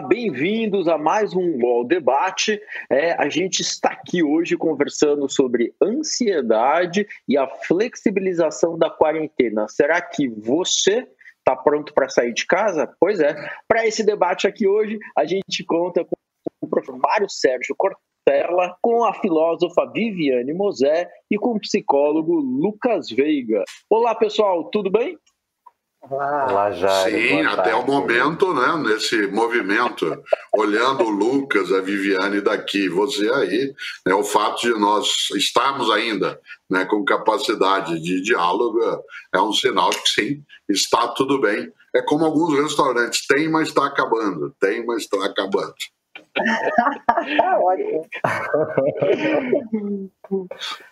Bem-vindos a mais um UOL Debate. É, a gente está aqui hoje conversando sobre ansiedade e a flexibilização da quarentena. Será que você está pronto para sair de casa? Pois é. Para esse debate aqui hoje, a gente conta com o professor Mário Sérgio Cortella, com a filósofa Viviane Mosé e com o psicólogo Lucas Veiga. Olá, pessoal, tudo bem? Olá, Jair. Sim, até o momento, né, nesse movimento, olhando o Lucas, a Viviane daqui, você aí, né, o fato de nós estarmos ainda né, com capacidade de diálogo é um sinal de que sim, está tudo bem. É como alguns restaurantes, tem, mas está acabando, tem, mas está acabando. Ótimo.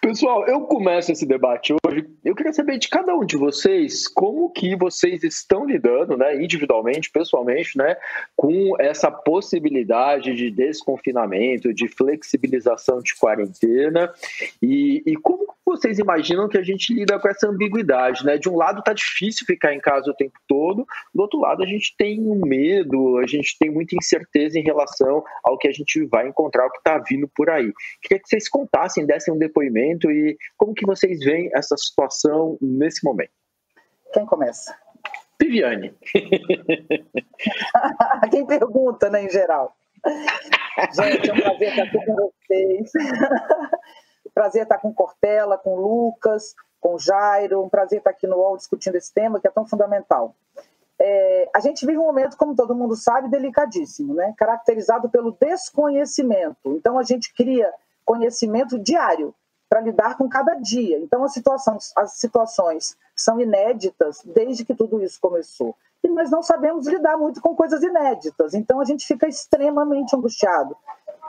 Pessoal, eu começo esse debate hoje. Eu queria saber de cada um de vocês como que vocês estão lidando, né, individualmente, pessoalmente, né, com essa possibilidade de desconfinamento, de flexibilização de quarentena e, e como vocês imaginam que a gente lida com essa ambiguidade, né? De um lado tá difícil ficar em casa o tempo todo, do outro lado a gente tem um medo, a gente tem muita incerteza em relação ao que a gente vai encontrar, o que está vindo por aí. Queria que vocês contassem, dessem um depoimento e como que vocês veem essa situação nesse momento. Quem começa? Viviane. Quem pergunta, né, em geral. Gente, é um prazer estar aqui com vocês. prazer estar com Cortella, com Lucas, com Jairo. Um prazer estar aqui no UOL discutindo esse tema que é tão fundamental. É, a gente vive um momento, como todo mundo sabe, delicadíssimo, né? caracterizado pelo desconhecimento. Então, a gente cria conhecimento diário para lidar com cada dia. Então, as situações, as situações são inéditas desde que tudo isso começou. E nós não sabemos lidar muito com coisas inéditas. Então, a gente fica extremamente angustiado.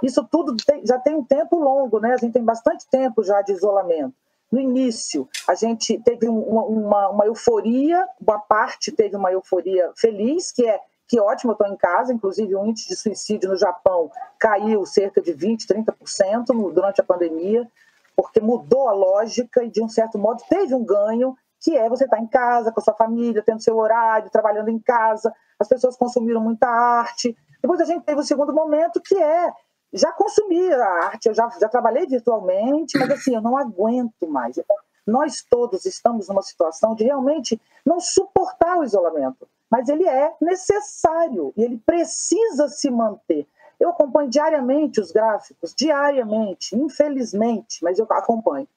Isso tudo tem, já tem um tempo longo, né? A gente tem bastante tempo já de isolamento. No início, a gente teve uma, uma, uma euforia, uma parte teve uma euforia feliz, que é que ótimo, eu estou em casa, inclusive o índice de suicídio no Japão caiu cerca de 20%, 30% durante a pandemia, porque mudou a lógica e, de um certo modo, teve um ganho, que é você estar tá em casa, com a sua família, tendo seu horário, trabalhando em casa, as pessoas consumiram muita arte. Depois a gente teve o segundo momento, que é já consumi a arte, eu já, já trabalhei virtualmente, mas assim, eu não aguento mais. Nós todos estamos numa situação de realmente não suportar o isolamento, mas ele é necessário e ele precisa se manter. Eu acompanho diariamente os gráficos, diariamente, infelizmente, mas eu acompanho.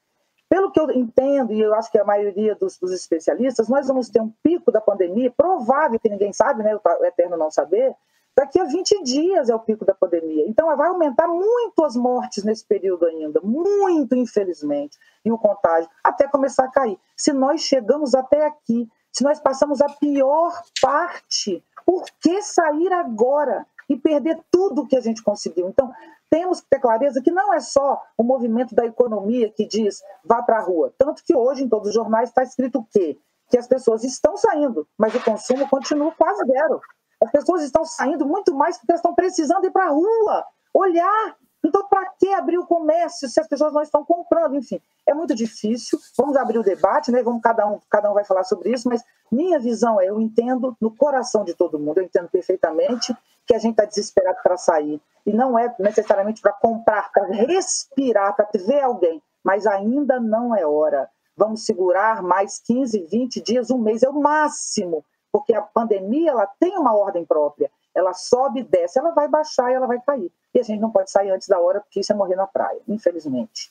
Pelo que eu entendo, e eu acho que a maioria dos, dos especialistas, nós vamos ter um pico da pandemia, provável que ninguém sabe, né, o eterno não saber, Daqui a 20 dias é o pico da pandemia. Então, vai aumentar muito as mortes nesse período ainda, muito, infelizmente, e o contágio, até começar a cair. Se nós chegamos até aqui, se nós passamos a pior parte, por que sair agora e perder tudo que a gente conseguiu? Então, temos que ter clareza que não é só o movimento da economia que diz vá para a rua. Tanto que hoje, em todos os jornais, está escrito o quê? Que as pessoas estão saindo, mas o consumo continua quase zero. As pessoas estão saindo muito mais porque elas estão precisando ir para a rua, olhar. Então, para que abrir o comércio se as pessoas não estão comprando? Enfim, é muito difícil. Vamos abrir o debate, né? Vamos cada um, cada um vai falar sobre isso, mas minha visão é, eu entendo no coração de todo mundo, eu entendo perfeitamente que a gente está desesperado para sair. E não é necessariamente para comprar, para respirar, para ver alguém, mas ainda não é hora. Vamos segurar mais 15, 20 dias, um mês, é o máximo porque a pandemia ela tem uma ordem própria. Ela sobe e desce, ela vai baixar e ela vai cair. E a gente não pode sair antes da hora, porque isso é morrer na praia, infelizmente.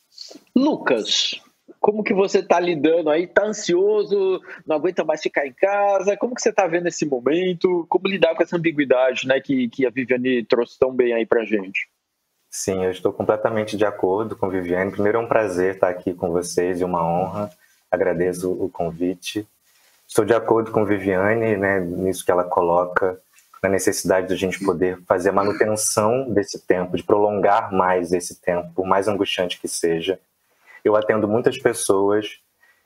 Lucas, como que você está lidando aí? Está ansioso? Não aguenta mais ficar em casa? Como que você está vendo esse momento? Como lidar com essa ambiguidade né, que, que a Viviane trouxe tão bem aí para gente? Sim, eu estou completamente de acordo com a Viviane. Primeiro é um prazer estar aqui com vocês e uma honra. Agradeço o convite. Estou de acordo com Viviane, né, nisso que ela coloca, na necessidade de a gente poder fazer a manutenção desse tempo, de prolongar mais esse tempo, por mais angustiante que seja. Eu atendo muitas pessoas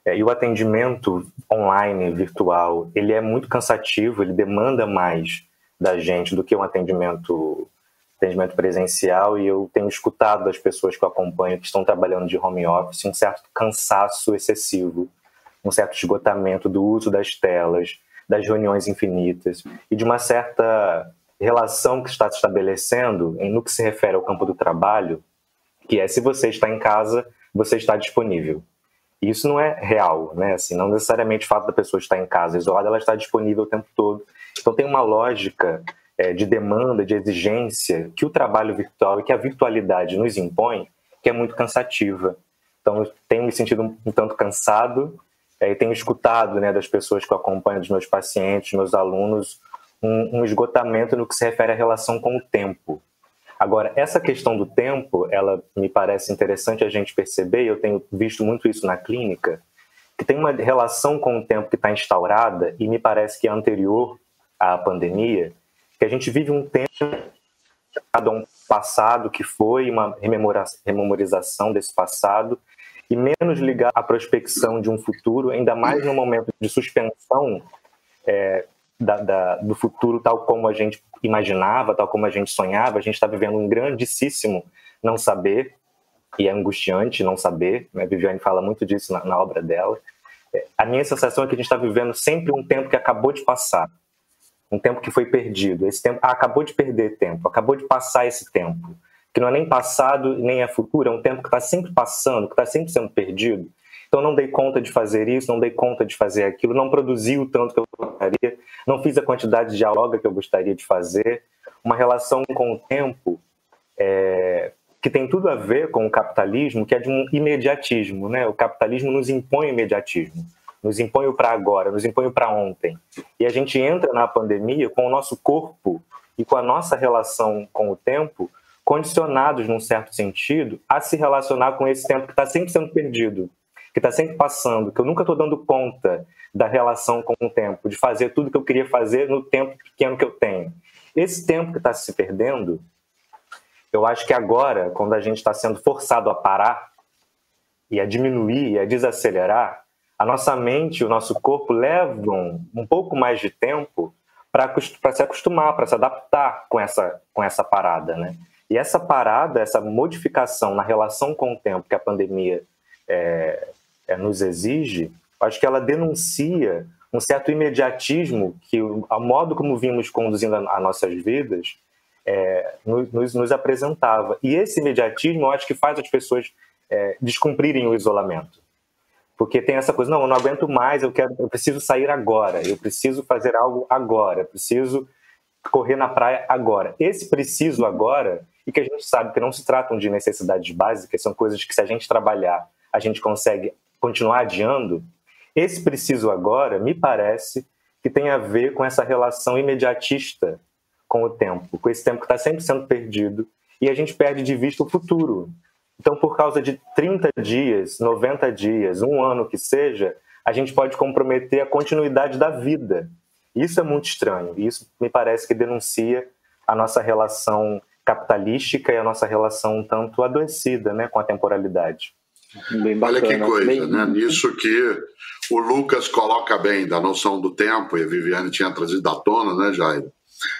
é, e o atendimento online, virtual, ele é muito cansativo, ele demanda mais da gente do que um atendimento, atendimento presencial e eu tenho escutado das pessoas que eu acompanho que estão trabalhando de home office um certo cansaço excessivo um certo esgotamento do uso das telas, das reuniões infinitas e de uma certa relação que está se estabelecendo no que se refere ao campo do trabalho, que é se você está em casa, você está disponível. E isso não é real, né? Assim, não necessariamente o fato da pessoa estar em casa isolada, ela está disponível o tempo todo. Então tem uma lógica é, de demanda, de exigência que o trabalho virtual e que a virtualidade nos impõe, que é muito cansativa. Então eu tenho me sentido um, tanto cansado e tenho escutado né, das pessoas que eu acompanho, dos meus pacientes, meus alunos, um, um esgotamento no que se refere à relação com o tempo. Agora, essa questão do tempo, ela me parece interessante a gente perceber, eu tenho visto muito isso na clínica, que tem uma relação com o tempo que está instaurada e me parece que é anterior à pandemia, que a gente vive um tempo a um passado que foi uma rememorização desse passado e menos ligado à prospecção de um futuro, ainda mais no momento de suspensão é, da, da, do futuro tal como a gente imaginava, tal como a gente sonhava. A gente está vivendo um grandíssimo não saber, e é angustiante não saber. Né? Viviane fala muito disso na, na obra dela. É, a minha sensação é que a gente está vivendo sempre um tempo que acabou de passar, um tempo que foi perdido. Esse tempo ah, acabou de perder tempo, acabou de passar esse tempo, que não é nem passado nem é futuro, é um tempo que está sempre passando, que está sempre sendo perdido. Então não dei conta de fazer isso, não dei conta de fazer aquilo, não produzi o tanto que eu gostaria, não fiz a quantidade de diálogo que eu gostaria de fazer. Uma relação com o tempo é, que tem tudo a ver com o capitalismo, que é de um imediatismo. Né? O capitalismo nos impõe imediatismo, nos impõe o para agora, nos impõe o para ontem. E a gente entra na pandemia com o nosso corpo e com a nossa relação com o tempo condicionados, num certo sentido, a se relacionar com esse tempo que está sempre sendo perdido que está sempre passando, que eu nunca estou dando conta da relação com o tempo, de fazer tudo que eu queria fazer no tempo pequeno que eu tenho. Esse tempo que está se perdendo, eu acho que agora, quando a gente está sendo forçado a parar e a diminuir e a desacelerar, a nossa mente e o nosso corpo levam um pouco mais de tempo para se acostumar, para se adaptar com essa, com essa parada, né? E essa parada, essa modificação na relação com o tempo que a pandemia é, é, nos exige, acho que ela denuncia um certo imediatismo que o modo como vimos conduzindo as nossas vidas é, nos, nos, apresentava. E esse imediatismo, eu acho que faz as pessoas é, descumprirem o isolamento. Porque tem essa coisa, não, eu não aguento mais, eu, quero, eu preciso sair agora, eu preciso fazer algo agora, eu preciso correr na praia agora. Esse preciso agora, e que a gente sabe que não se tratam de necessidades básicas, são coisas que se a gente trabalhar, a gente consegue continuar adiando, esse preciso agora, me parece, que tem a ver com essa relação imediatista com o tempo, com esse tempo que está sempre sendo perdido e a gente perde de vista o futuro. Então, por causa de 30 dias, 90 dias, um ano que seja, a gente pode comprometer a continuidade da vida. Isso é muito estranho. Isso me parece que denuncia a nossa relação capitalística e a nossa relação um tanto adoecida né, com a temporalidade. Olha que coisa, bem... né? Nisso que o Lucas coloca bem da noção do tempo, e a Viviane tinha trazido à tona, né, Jair?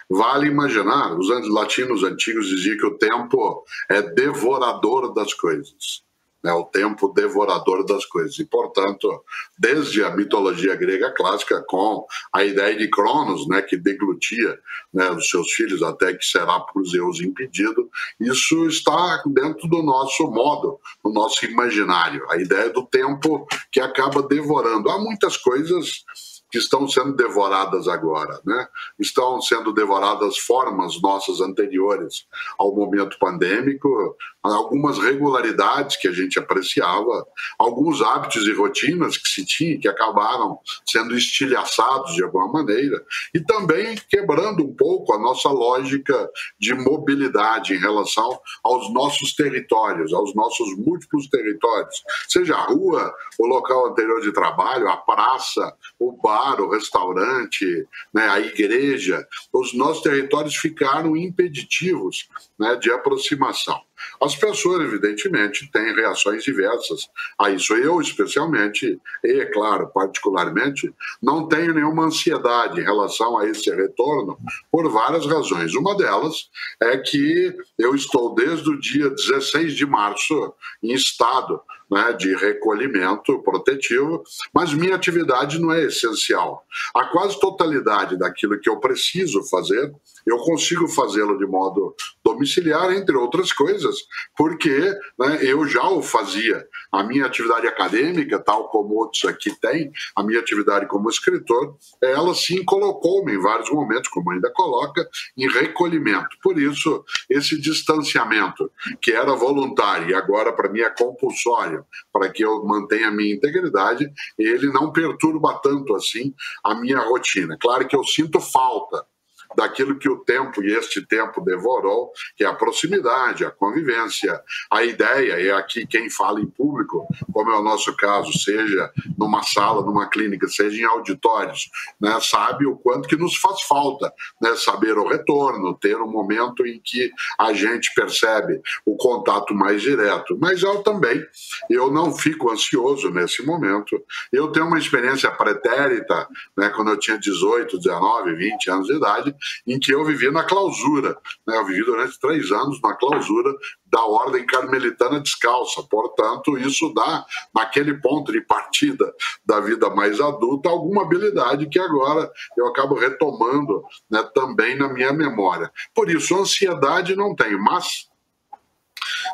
Vale imaginar, os latinos antigos diziam que o tempo é devorador das coisas né, o tempo devorador das coisas. E, portanto, desde a mitologia grega clássica, com a ideia de Cronos, né, que deglutia né, os seus filhos até que será por Zeus impedido, isso está dentro do nosso modo, do nosso imaginário. A ideia do tempo que acaba devorando. Há muitas coisas que estão sendo devoradas agora, né? Estão sendo devoradas formas nossas anteriores ao momento pandêmico, algumas regularidades que a gente apreciava, alguns hábitos e rotinas que se tinha que acabaram sendo estilhaçados de alguma maneira e também quebrando um pouco a nossa lógica de mobilidade em relação aos nossos territórios, aos nossos múltiplos territórios, seja a rua, o local anterior de trabalho, a praça, o bar o restaurante, né, a igreja, os nossos territórios ficaram impeditivos né, de aproximação. Pessoas, evidentemente, têm reações diversas a isso. Eu, especialmente, e, claro, particularmente, não tenho nenhuma ansiedade em relação a esse retorno por várias razões. Uma delas é que eu estou desde o dia 16 de março em estado né, de recolhimento protetivo, mas minha atividade não é essencial. A quase totalidade daquilo que eu preciso fazer, eu consigo fazê-lo de modo domiciliar, entre outras coisas, porque né, eu já o fazia. A minha atividade acadêmica, tal como outros aqui têm, a minha atividade como escritor, ela sim colocou-me em vários momentos, como ainda coloca, em recolhimento. Por isso, esse distanciamento, que era voluntário e agora para mim é compulsório, para que eu mantenha a minha integridade, ele não perturba tanto assim a minha rotina. Claro que eu sinto falta daquilo que o tempo e este tempo devorou, que é a proximidade, a convivência, a ideia, e aqui quem fala em público, como é o nosso caso, seja numa sala, numa clínica, seja em auditórios, né, sabe o quanto que nos faz falta né, saber o retorno, ter um momento em que a gente percebe o contato mais direto. Mas eu também, eu não fico ansioso nesse momento. Eu tenho uma experiência pretérita, né, quando eu tinha 18, 19, 20 anos de idade, em que eu vivi na clausura. Né? Eu vivi durante três anos na clausura da Ordem Carmelitana Descalça. Portanto, isso dá, naquele ponto de partida da vida mais adulta, alguma habilidade que agora eu acabo retomando né, também na minha memória. Por isso, ansiedade não tenho, mas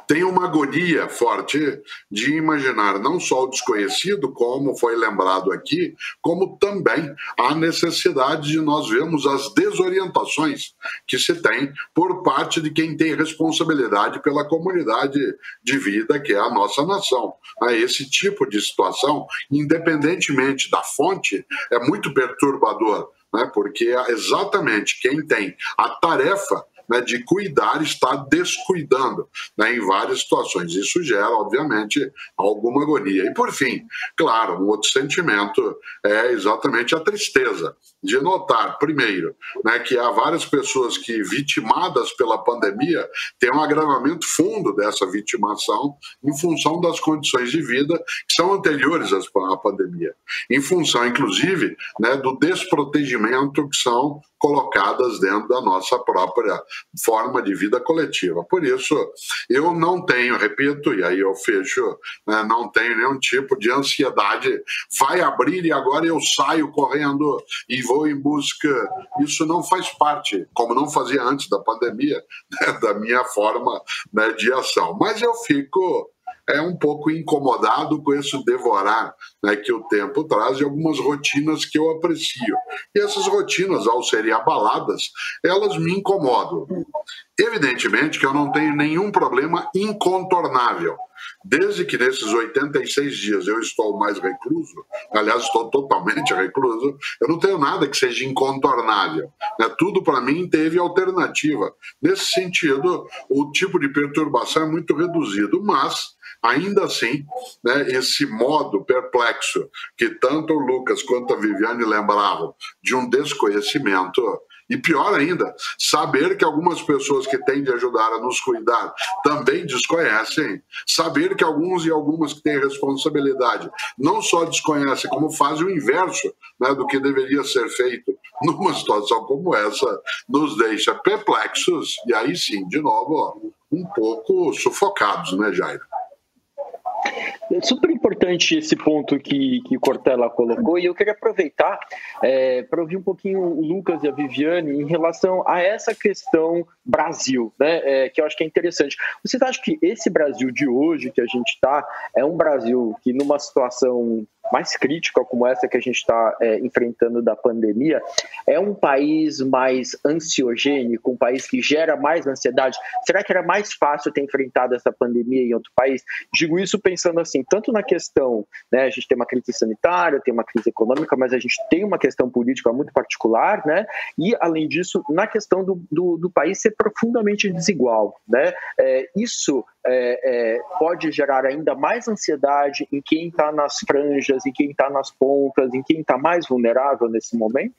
tem uma agonia forte de imaginar não só o desconhecido, como foi lembrado aqui, como também a necessidade de nós vermos as desorientações que se tem por parte de quem tem responsabilidade pela comunidade de vida que é a nossa nação. Esse tipo de situação, independentemente da fonte, é muito perturbador. Né? Porque é exatamente quem tem a tarefa né, de cuidar está descuidando né, em várias situações. Isso gera, obviamente, alguma agonia. E, por fim, claro, um outro sentimento é exatamente a tristeza de notar, primeiro, né, que há várias pessoas que, vitimadas pela pandemia, têm um agravamento fundo dessa vitimação em função das condições de vida que são anteriores à pandemia, em função, inclusive, né, do desprotegimento que são colocadas dentro da nossa própria forma de vida coletiva. Por isso, eu não tenho, repito, e aí eu fecho, né, não tenho nenhum tipo de ansiedade. Vai abrir e agora eu saio correndo e vou em busca. Isso não faz parte, como não fazia antes da pandemia, né, da minha forma né, de ação. Mas eu fico é um pouco incomodado com esse devorar né, que o tempo traz e algumas rotinas que eu aprecio. E essas rotinas, ao serem abaladas, elas me incomodam. Evidentemente que eu não tenho nenhum problema incontornável. Desde que nesses 86 dias eu estou mais recluso, aliás, estou totalmente recluso, eu não tenho nada que seja incontornável. Né? Tudo para mim teve alternativa. Nesse sentido, o tipo de perturbação é muito reduzido, mas Ainda assim, né, esse modo perplexo que tanto o Lucas quanto a Viviane lembravam de um desconhecimento, e pior ainda, saber que algumas pessoas que têm de ajudar a nos cuidar também desconhecem, saber que alguns e algumas que têm responsabilidade não só desconhecem, como fazem o inverso né, do que deveria ser feito numa situação como essa, nos deixa perplexos e aí sim, de novo, um pouco sufocados, né, Jairo? É super importante esse ponto que, que Cortella colocou, e eu queria aproveitar é, para ouvir um pouquinho o Lucas e a Viviane em relação a essa questão Brasil, né? É, que eu acho que é interessante. Vocês acham que esse Brasil de hoje que a gente está é um Brasil que, numa situação mais crítica como essa que a gente está é, enfrentando da pandemia, é um país mais ansiogênico, um país que gera mais ansiedade? Será que era mais fácil ter enfrentado essa pandemia em outro país? Digo isso pensando assim, tanto na questão, né, a gente tem uma crise sanitária, tem uma crise econômica, mas a gente tem uma questão política muito particular, né? E além disso, na questão do, do, do país ser profundamente desigual, né? É, isso é, é, pode gerar ainda mais ansiedade em quem está nas franjas em quem está nas pontas, em quem está mais vulnerável nesse momento?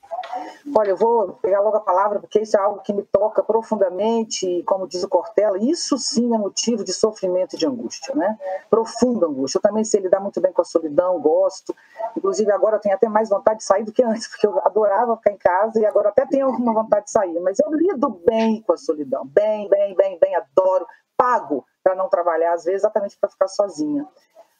Olha, eu vou pegar logo a palavra, porque isso é algo que me toca profundamente, e como diz o Cortella, isso sim é motivo de sofrimento e de angústia, né? Profunda angústia. Eu também sei lidar muito bem com a solidão, gosto. Inclusive, agora eu tenho até mais vontade de sair do que antes, porque eu adorava ficar em casa e agora até tenho alguma vontade de sair. Mas eu lido bem com a solidão. Bem, bem, bem, bem, adoro. Pago para não trabalhar, às vezes, exatamente para ficar sozinha.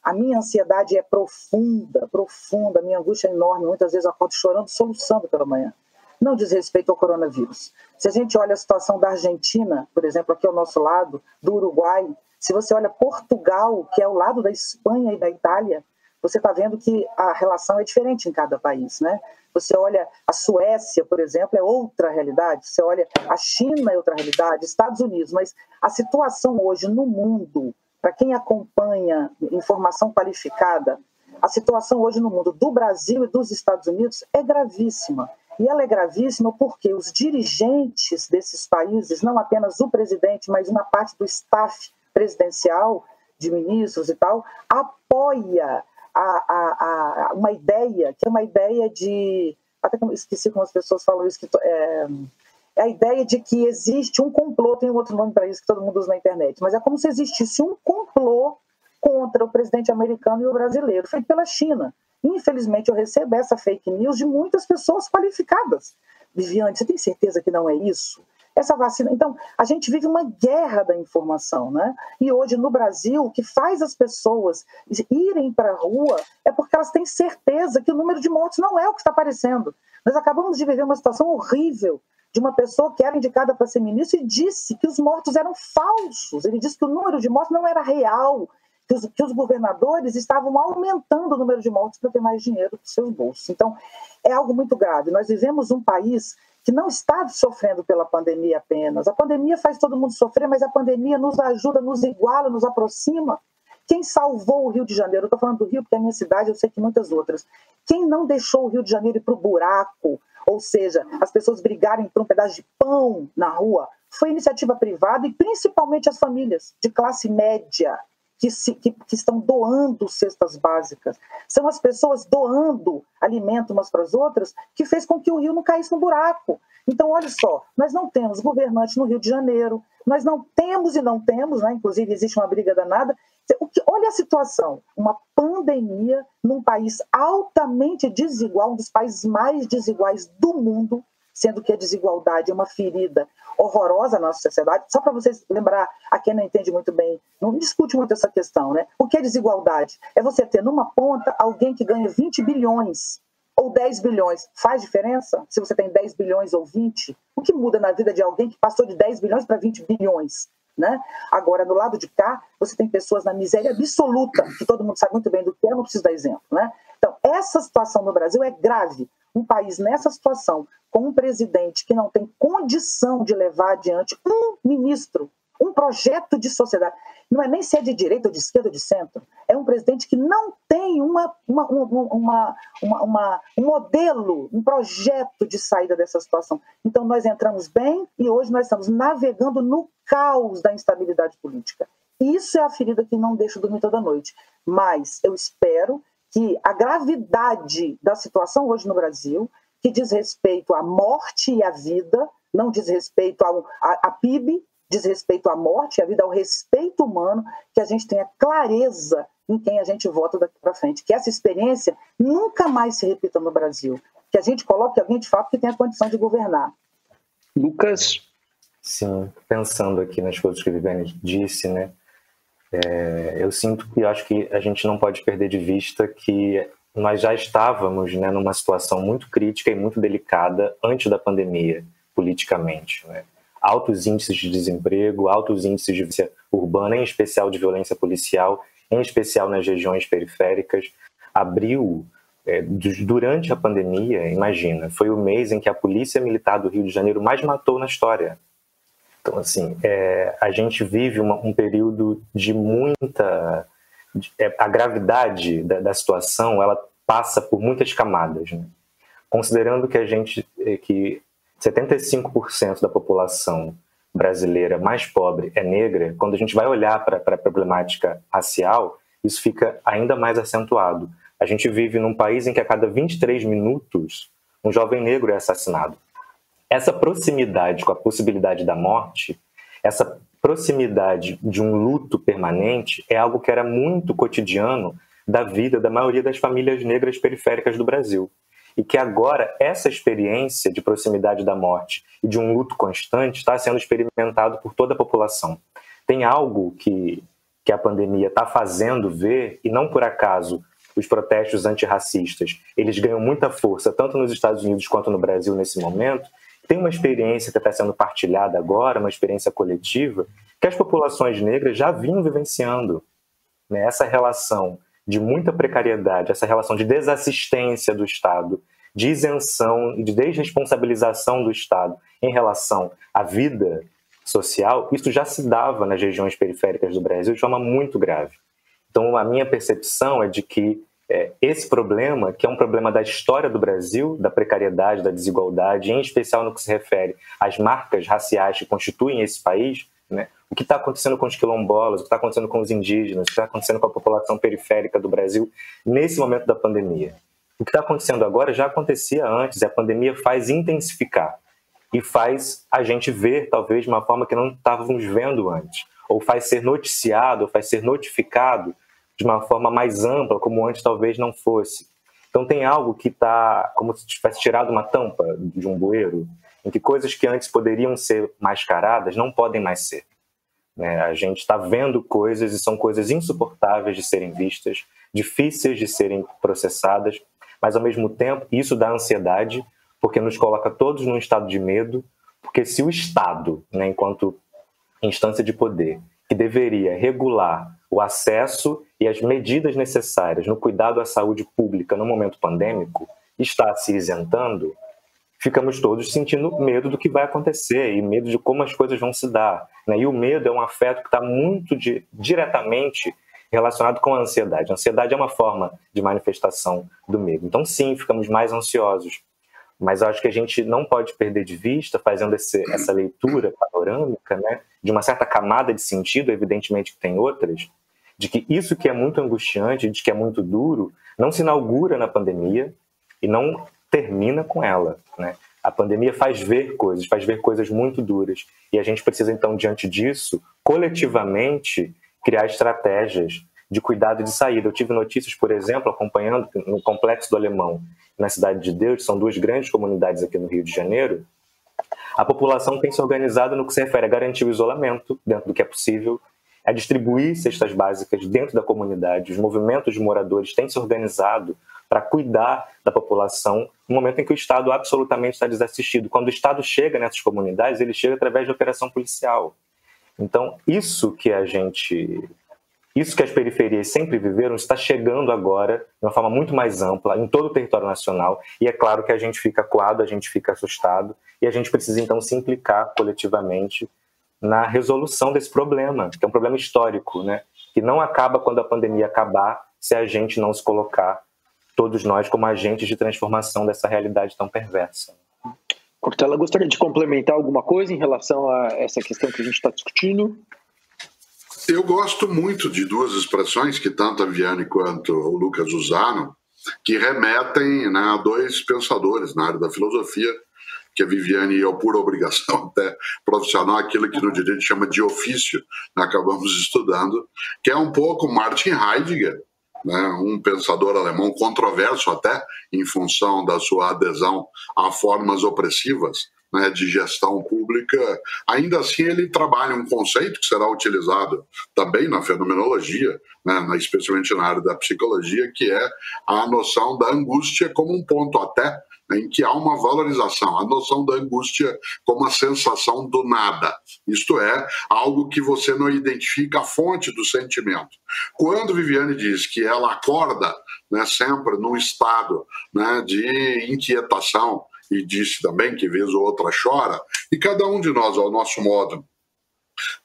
A minha ansiedade é profunda, profunda, a minha angústia é enorme. Muitas vezes eu acordo chorando, soluçando pela manhã. Não diz respeito ao coronavírus. Se a gente olha a situação da Argentina, por exemplo, aqui ao nosso lado, do Uruguai, se você olha Portugal, que é ao lado da Espanha e da Itália, você está vendo que a relação é diferente em cada país, né? Você olha a Suécia, por exemplo, é outra realidade. Você olha a China é outra realidade, Estados Unidos, mas a situação hoje no mundo para quem acompanha informação qualificada, a situação hoje no mundo do Brasil e dos Estados Unidos é gravíssima. E ela é gravíssima porque os dirigentes desses países, não apenas o presidente, mas uma parte do staff presidencial, de ministros e tal, apoia a, a, a uma ideia, que é uma ideia de. Até que esqueci como as pessoas falam isso, que é a ideia de que existe um complô, tem um outro nome para isso que todo mundo usa na internet, mas é como se existisse um complô contra o presidente americano e o brasileiro, feito pela China. Infelizmente, eu recebo essa fake news de muitas pessoas qualificadas. Viviane, você tem certeza que não é isso? Essa vacina. Então, a gente vive uma guerra da informação, né? E hoje no Brasil, o que faz as pessoas irem para a rua é porque elas têm certeza que o número de mortes não é o que está aparecendo. Nós acabamos de viver uma situação horrível de uma pessoa que era indicada para ser ministro e disse que os mortos eram falsos. Ele disse que o número de mortos não era real, que os, que os governadores estavam aumentando o número de mortos para ter mais dinheiro para seus bolsos. Então, é algo muito grave. Nós vivemos um país que não está sofrendo pela pandemia apenas. A pandemia faz todo mundo sofrer, mas a pandemia nos ajuda, nos iguala, nos aproxima. Quem salvou o Rio de Janeiro? Estou falando do Rio porque é a minha cidade, eu sei que muitas outras. Quem não deixou o Rio de Janeiro ir para o buraco, ou seja, as pessoas brigarem por um pedaço de pão na rua, foi iniciativa privada e principalmente as famílias de classe média que, se, que, que, estão doando cestas básicas. São as pessoas doando alimento umas para as outras que fez com que o Rio não caísse no buraco. Então, olha só, nós não temos governantes no Rio de Janeiro, nós não temos e não temos, né? inclusive existe uma briga danada. Olha a situação, uma pandemia num país altamente desigual, um dos países mais desiguais do mundo, sendo que a desigualdade é uma ferida horrorosa na nossa sociedade. Só para vocês lembrar, a quem não entende muito bem, não discute muito essa questão, né? O que é desigualdade? É você ter numa ponta alguém que ganha 20 bilhões ou 10 bilhões. Faz diferença se você tem 10 bilhões ou 20? O que muda na vida de alguém que passou de 10 bilhões para 20 bilhões? Né? Agora, do lado de cá, você tem pessoas na miséria absoluta, que todo mundo sabe muito bem do que é, não preciso dar exemplo. Né? Então, essa situação no Brasil é grave. Um país nessa situação, com um presidente que não tem condição de levar adiante um ministro, um projeto de sociedade, não é nem se é de direita ou de esquerda ou de centro, é um presidente que não tem uma, uma, uma, uma, um modelo, um projeto de saída dessa situação. Então, nós entramos bem e hoje nós estamos navegando no caos da instabilidade política. Isso é a ferida que não deixa dormir toda noite. Mas eu espero que a gravidade da situação hoje no Brasil, que diz respeito à morte e à vida, não diz respeito ao, a, a PIB, diz respeito à morte, à vida, ao respeito humano, que a gente tenha clareza em quem a gente vota daqui para frente. Que essa experiência nunca mais se repita no Brasil. Que a gente coloque alguém de fato que tenha condição de governar. Lucas? Sim, pensando aqui nas coisas que a Viviane disse, né? É, eu sinto que acho que a gente não pode perder de vista que nós já estávamos né, numa situação muito crítica e muito delicada antes da pandemia, politicamente. Né? Altos índices de desemprego, altos índices de violência urbana, em especial de violência policial, em especial nas regiões periféricas. Abril, é, durante a pandemia, imagina, foi o mês em que a Polícia Militar do Rio de Janeiro mais matou na história então, assim, é, a gente vive uma, um período de muita. De, é, a gravidade da, da, situação ela passa por muitas camadas. Né? Considerando que a gente. É, que 75% da população brasileira mais pobre é negra, quando a gente vai olhar para a problemática racial, isso fica ainda mais acentuado. A gente vive num país em que a cada 23 minutos um jovem negro é assassinado. Essa proximidade com a possibilidade da morte, essa proximidade de um luto permanente é algo que era muito cotidiano da vida da maioria das famílias negras periféricas do Brasil. E que agora essa experiência de proximidade da morte e de um luto constante está sendo experimentado por toda a população. Tem algo que, que a pandemia está fazendo ver, e não por acaso os protestos antirracistas eles ganham muita força, tanto nos Estados Unidos quanto no Brasil nesse momento. Tem uma experiência que está sendo partilhada agora, uma experiência coletiva, que as populações negras já vinham vivenciando. Né? Essa relação de muita precariedade, essa relação de desassistência do Estado, de isenção e de desresponsabilização do Estado em relação à vida social, isso já se dava nas regiões periféricas do Brasil de forma muito grave. Então, a minha percepção é de que é, esse problema, que é um problema da história do Brasil, da precariedade, da desigualdade, em especial no que se refere às marcas raciais que constituem esse país, né? o que está acontecendo com os quilombolas, o que está acontecendo com os indígenas, o que está acontecendo com a população periférica do Brasil nesse momento da pandemia. O que está acontecendo agora já acontecia antes, e a pandemia faz intensificar e faz a gente ver, talvez, de uma forma que não estávamos vendo antes, ou faz ser noticiado, ou faz ser notificado de uma forma mais ampla, como antes talvez não fosse. Então tem algo que está como se tivesse tirado uma tampa de um bueiro, em que coisas que antes poderiam ser mascaradas não podem mais ser. Né? A gente está vendo coisas e são coisas insuportáveis de serem vistas, difíceis de serem processadas, mas ao mesmo tempo isso dá ansiedade, porque nos coloca todos num estado de medo, porque se o Estado, né, enquanto instância de poder, que deveria regular o acesso e as medidas necessárias no cuidado à saúde pública no momento pandêmico, está se isentando, ficamos todos sentindo medo do que vai acontecer e medo de como as coisas vão se dar. Né? E o medo é um afeto que está muito de, diretamente relacionado com a ansiedade. A ansiedade é uma forma de manifestação do medo. Então, sim, ficamos mais ansiosos. Mas acho que a gente não pode perder de vista, fazendo esse, essa leitura panorâmica, né, de uma certa camada de sentido, evidentemente que tem outras, de que isso que é muito angustiante, de que é muito duro, não se inaugura na pandemia e não termina com ela. Né? A pandemia faz ver coisas, faz ver coisas muito duras. E a gente precisa, então, diante disso, coletivamente, criar estratégias de cuidado de saída. Eu tive notícias, por exemplo, acompanhando no Complexo do Alemão, na Cidade de Deus, são duas grandes comunidades aqui no Rio de Janeiro, a população tem se organizado no que se refere a garantir o isolamento dentro do que é possível, a distribuir cestas básicas dentro da comunidade. Os movimentos de moradores têm se organizado para cuidar da população no momento em que o Estado absolutamente está desassistido. Quando o Estado chega nessas comunidades, ele chega através de operação policial. Então, isso que a gente. Isso que as periferias sempre viveram está chegando agora de uma forma muito mais ampla em todo o território nacional. E é claro que a gente fica coado, a gente fica assustado, e a gente precisa então se implicar coletivamente na resolução desse problema, que é um problema histórico, né? que não acaba quando a pandemia acabar se a gente não se colocar todos nós como agentes de transformação dessa realidade tão perversa. Cortella, gostaria de complementar alguma coisa em relação a essa questão que a gente está discutindo? Eu gosto muito de duas expressões que tanto a Viane quanto o Lucas usaram, que remetem né, a dois pensadores na área da filosofia, que a Viviane eu, por obrigação até profissional, aquilo que no direito chama de ofício, né, acabamos estudando, que é um pouco Martin Heidegger, né, um pensador alemão controverso até em função da sua adesão a formas opressivas né, de gestão pública, ainda assim ele trabalha um conceito que será utilizado também na fenomenologia, né, especialmente na área da psicologia, que é a noção da angústia como um ponto até em que há uma valorização, a noção da angústia como a sensação do nada, isto é, algo que você não identifica a fonte do sentimento. Quando Viviane diz que ela acorda né, sempre num estado né, de inquietação, e disse também que vez ou outra chora, e cada um de nós, ao nosso modo,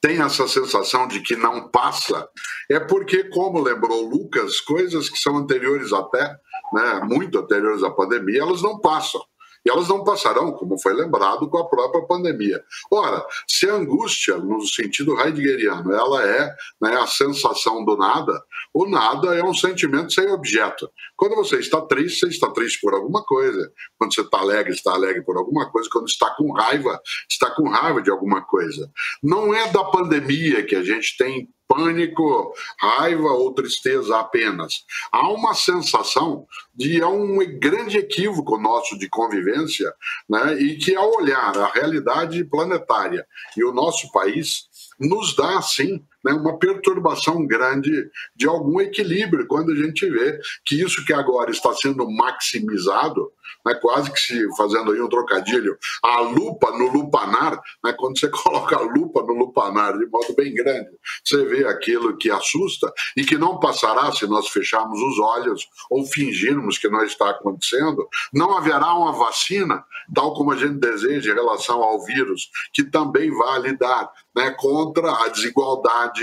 tem essa sensação de que não passa, é porque, como lembrou Lucas, coisas que são anteriores até, né, muito anteriores à pandemia, elas não passam. E elas não passarão, como foi lembrado, com a própria pandemia. Ora, se a angústia, no sentido heideggeriano, ela é né, a sensação do nada, o nada é um sentimento sem objeto. Quando você está triste, você está triste por alguma coisa. Quando você está alegre, está alegre por alguma coisa. Quando está com raiva, está com raiva de alguma coisa. Não é da pandemia que a gente tem pânico, raiva ou tristeza apenas. Há uma sensação de é um grande equívoco nosso de convivência, né? E que ao olhar a realidade planetária e o nosso país nos dá sim né, uma perturbação grande de algum equilíbrio quando a gente vê que isso que agora está sendo maximizado né, quase que se fazendo aí um trocadilho, a lupa no lupanar, né, quando você coloca a lupa no lupanar de modo bem grande, você vê aquilo que assusta e que não passará se nós fecharmos os olhos ou fingirmos que não está acontecendo. Não haverá uma vacina, tal como a gente deseja em relação ao vírus, que também vá lidar né, contra a desigualdade,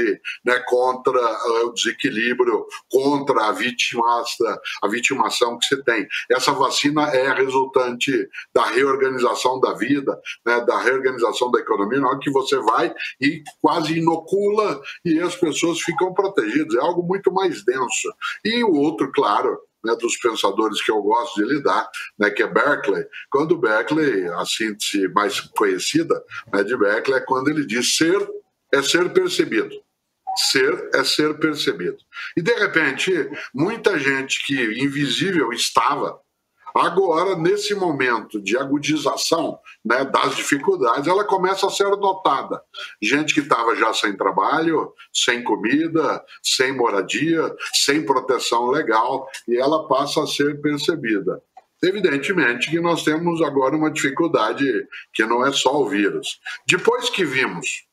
né, contra uh, o desequilíbrio, contra a, vitimação, a vitimação que se tem. Essa vacina é resultante da reorganização da vida, né, da reorganização da economia, na hora que você vai e quase inocula e as pessoas ficam protegidas. É algo muito mais denso. E o outro, claro, né, dos pensadores que eu gosto de lidar, né, que é Berkeley. Quando Berkeley, a síntese mais conhecida né, de Berkeley é quando ele diz ser é ser percebido. Ser é ser percebido. E de repente, muita gente que invisível estava Agora, nesse momento de agudização né, das dificuldades, ela começa a ser notada. Gente que estava já sem trabalho, sem comida, sem moradia, sem proteção legal, e ela passa a ser percebida. Evidentemente que nós temos agora uma dificuldade que não é só o vírus. Depois que vimos,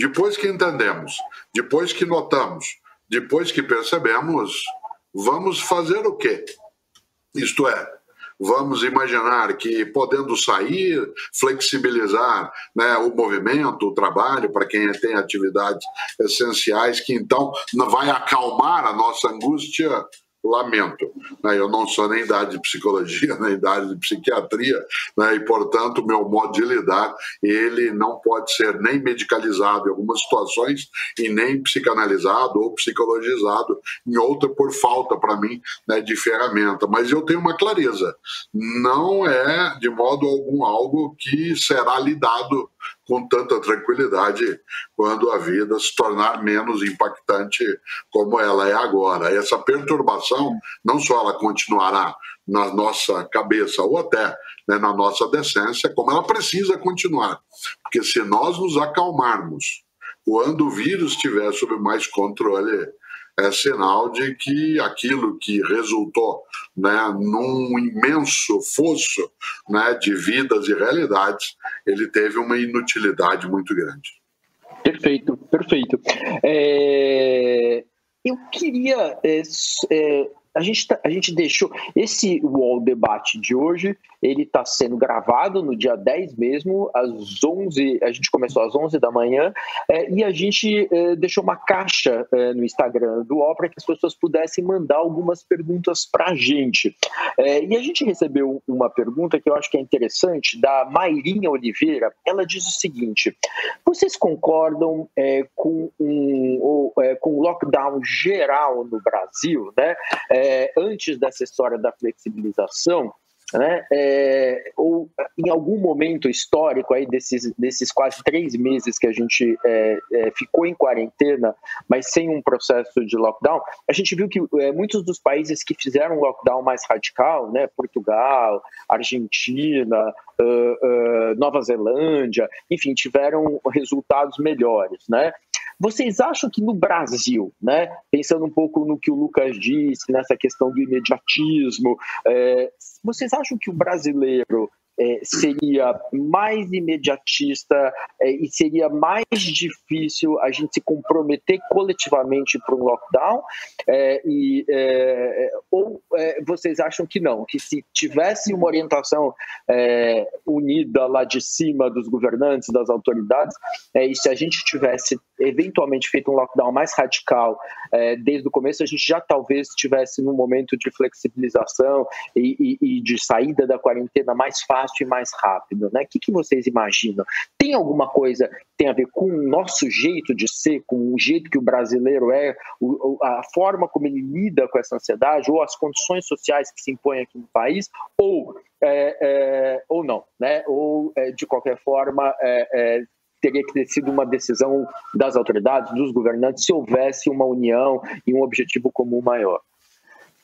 depois que entendemos, depois que notamos, depois que percebemos, vamos fazer o quê? Isto é, vamos imaginar que podendo sair, flexibilizar né, o movimento, o trabalho para quem tem atividades essenciais, que então vai acalmar a nossa angústia lamento. Né? Eu não sou nem da área de psicologia, nem da área de psiquiatria, né? e, portanto, o meu modo de lidar, ele não pode ser nem medicalizado em algumas situações e nem psicanalizado ou psicologizado em outra por falta, para mim, né, de ferramenta. Mas eu tenho uma clareza, não é, de modo algum, algo que será lidado com tanta tranquilidade quando a vida se tornar menos impactante como ela é agora. Essa perturbação, não só ela continuará na nossa cabeça ou até né, na nossa decência, como ela precisa continuar. Porque se nós nos acalmarmos quando o vírus estiver sob mais controle, é sinal de que aquilo que resultou né, num imenso fosso né, de vidas e realidades, ele teve uma inutilidade muito grande. Perfeito, perfeito. É, eu queria é, é, a gente, tá, a gente deixou esse wall debate de hoje, ele está sendo gravado no dia 10 mesmo, às 11, a gente começou às 11 da manhã, é, e a gente é, deixou uma caixa é, no Instagram do UOL para que as pessoas pudessem mandar algumas perguntas para a gente. É, e a gente recebeu uma pergunta que eu acho que é interessante, da Mairinha Oliveira, ela diz o seguinte, vocês concordam é, com um, é, com lockdown geral no Brasil, né? É, antes dessa história da flexibilização, né, é, ou em algum momento histórico aí desses, desses quase três meses que a gente é, é, ficou em quarentena, mas sem um processo de lockdown, a gente viu que é, muitos dos países que fizeram um lockdown mais radical, né, Portugal, Argentina, uh, uh, Nova Zelândia, enfim, tiveram resultados melhores, né? Vocês acham que no Brasil, né, pensando um pouco no que o Lucas disse, nessa questão do imediatismo, é, vocês acham que o brasileiro é, seria mais imediatista é, e seria mais difícil a gente se comprometer coletivamente para um lockdown? É, e, é, ou é, vocês acham que não, que se tivesse uma orientação é, unida lá de cima dos governantes, das autoridades, e se a gente tivesse eventualmente feito um lockdown mais radical é, desde o começo, a gente já talvez estivesse num momento de flexibilização e, e, e, de saída da quarentena mais fácil e mais rápido. Né? O que, que vocês imaginam? Tem alguma coisa que tem a ver com o nosso jeito de ser, com o jeito que o brasileiro é, o, a forma como ele lida com essa ansiedade, ou as condições sociais que se impõem aqui no país, ou, é, é, ou não, né? ou é, de qualquer forma é, é, teria que ter sido uma decisão das autoridades, dos governantes, se houvesse uma união e um objetivo comum maior.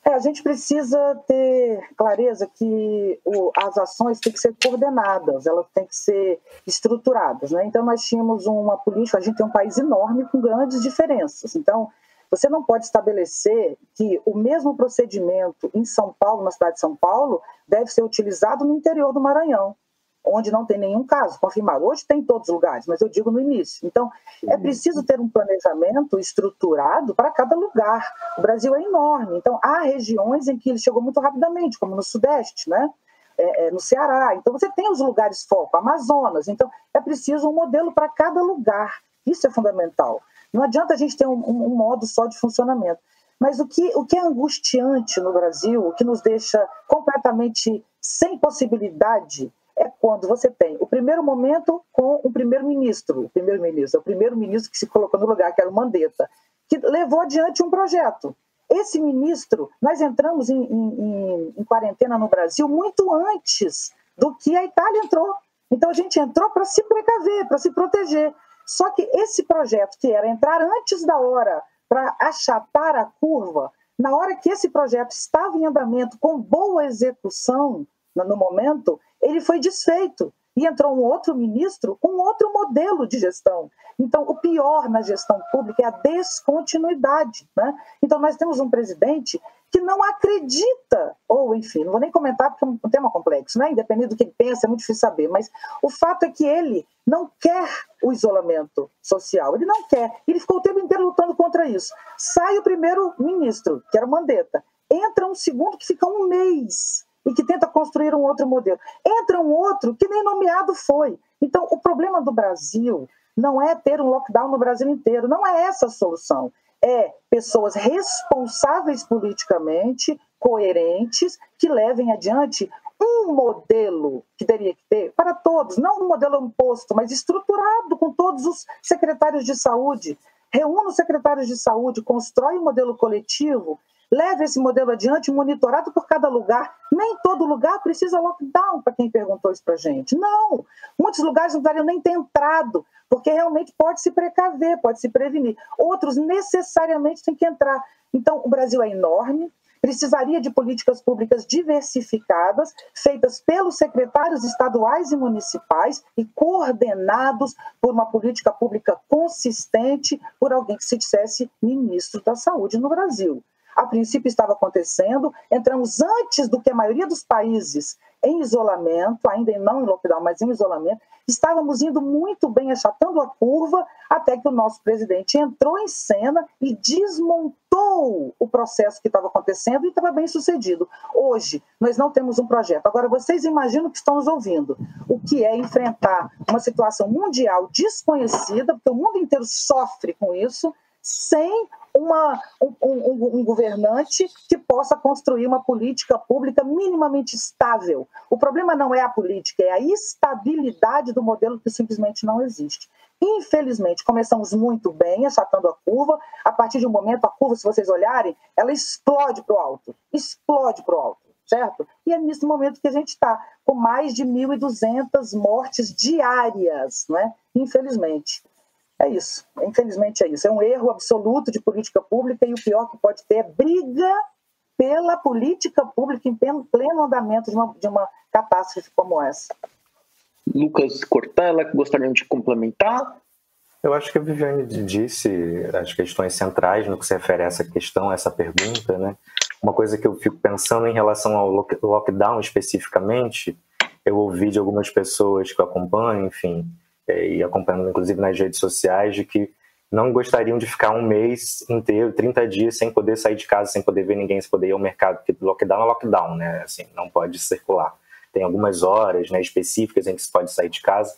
É, a gente precisa ter clareza que o, as ações têm que ser coordenadas, elas têm que ser estruturadas. Né? Então, nós tínhamos uma política, a gente tem um país enorme com grandes diferenças. Então, você não pode estabelecer que o mesmo procedimento em São Paulo, na cidade de São Paulo, deve ser utilizado no interior do Maranhão onde não tem nenhum caso confirmado. Hoje tem em todos os lugares, mas eu digo no início. Então, é preciso ter um planejamento estruturado para cada lugar. O Brasil é enorme, então há regiões em que ele chegou muito rapidamente, como no Sudeste, né? É, é, no Ceará. Então, você tem os lugares foco, Amazonas. Então, é preciso um modelo para cada lugar. Isso é fundamental. Não adianta a gente ter um, um, um modo só de funcionamento. Mas o que, o que é angustiante no Brasil, o que nos deixa completamente sem possibilidade é quando você tem o primeiro momento com o primeiro-ministro, o primeiro-ministro, o primeiro-ministro que se colocou no lugar, que era o Mandetta, que levou adiante um projeto. Esse ministro, nós entramos em, em, em quarentena no Brasil muito antes do que a Itália entrou. Então a gente entrou para se precaver, para se proteger. Só que esse projeto, que era entrar antes da hora para achatar a curva, na hora que esse projeto estava em andamento com boa execução, no momento, ele foi desfeito e entrou um outro ministro com outro modelo de gestão. Então, o pior na gestão pública é a descontinuidade. Né? Então, nós temos um presidente que não acredita, ou enfim, não vou nem comentar porque é um tema complexo, né? independente do que ele pensa, é muito difícil saber, mas o fato é que ele não quer o isolamento social, ele não quer, ele ficou o tempo inteiro lutando contra isso. Sai o primeiro ministro, que era o Mandetta, entra um segundo que fica um mês e que tenta construir um outro modelo. Entra um outro que nem nomeado foi. Então, o problema do Brasil não é ter um lockdown no Brasil inteiro, não é essa a solução. É pessoas responsáveis politicamente, coerentes, que levem adiante um modelo que teria que ter para todos, não um modelo imposto, mas estruturado com todos os secretários de saúde. Reúna os secretários de saúde, constrói um modelo coletivo Leve esse modelo adiante, monitorado por cada lugar. Nem todo lugar precisa lockdown, para quem perguntou isso para a gente. Não! Muitos lugares não deveriam nem ter entrado, porque realmente pode se precaver, pode se prevenir. Outros necessariamente têm que entrar. Então, o Brasil é enorme, precisaria de políticas públicas diversificadas, feitas pelos secretários estaduais e municipais e coordenados por uma política pública consistente por alguém que se dissesse ministro da Saúde no Brasil a princípio estava acontecendo. Entramos antes do que a maioria dos países em isolamento, ainda não em lockdown, mas em isolamento. Estávamos indo muito bem, achatando a curva, até que o nosso presidente entrou em cena e desmontou o processo que estava acontecendo e estava bem sucedido. Hoje, nós não temos um projeto. Agora, vocês imaginam que estão nos ouvindo. O que é enfrentar uma situação mundial desconhecida, porque o mundo inteiro sofre com isso, sem uma, um, um, um, governante que possa construir uma política pública minimamente estável. O problema não é a política, é a estabilidade do modelo que simplesmente não existe. Infelizmente, começamos muito bem, achatando a curva. A partir de um momento, a curva, se vocês olharem, ela explode para o alto. Explode para o alto, certo? E é nesse momento que a gente está, com mais de 1.200 mortes diárias, né? infelizmente. É isso. Infelizmente é isso. É um erro absoluto de política pública e o pior que pode ter é briga pela política pública em pleno andamento de uma, de uma catástrofe como essa. Lucas Cortella, gostaria de complementar? Eu acho que a Viviane disse as questões centrais no que se refere a essa questão, a essa pergunta, né? Uma coisa que eu fico pensando em relação ao lockdown especificamente, eu ouvi de algumas pessoas que eu acompanho, enfim, é, e acompanhando inclusive nas redes sociais, de que não gostariam de ficar um mês inteiro, 30 dias, sem poder sair de casa, sem poder ver ninguém, sem poder ir ao mercado, porque lockdown é lockdown, né? Assim, não pode circular. Tem algumas horas né, específicas em que se pode sair de casa.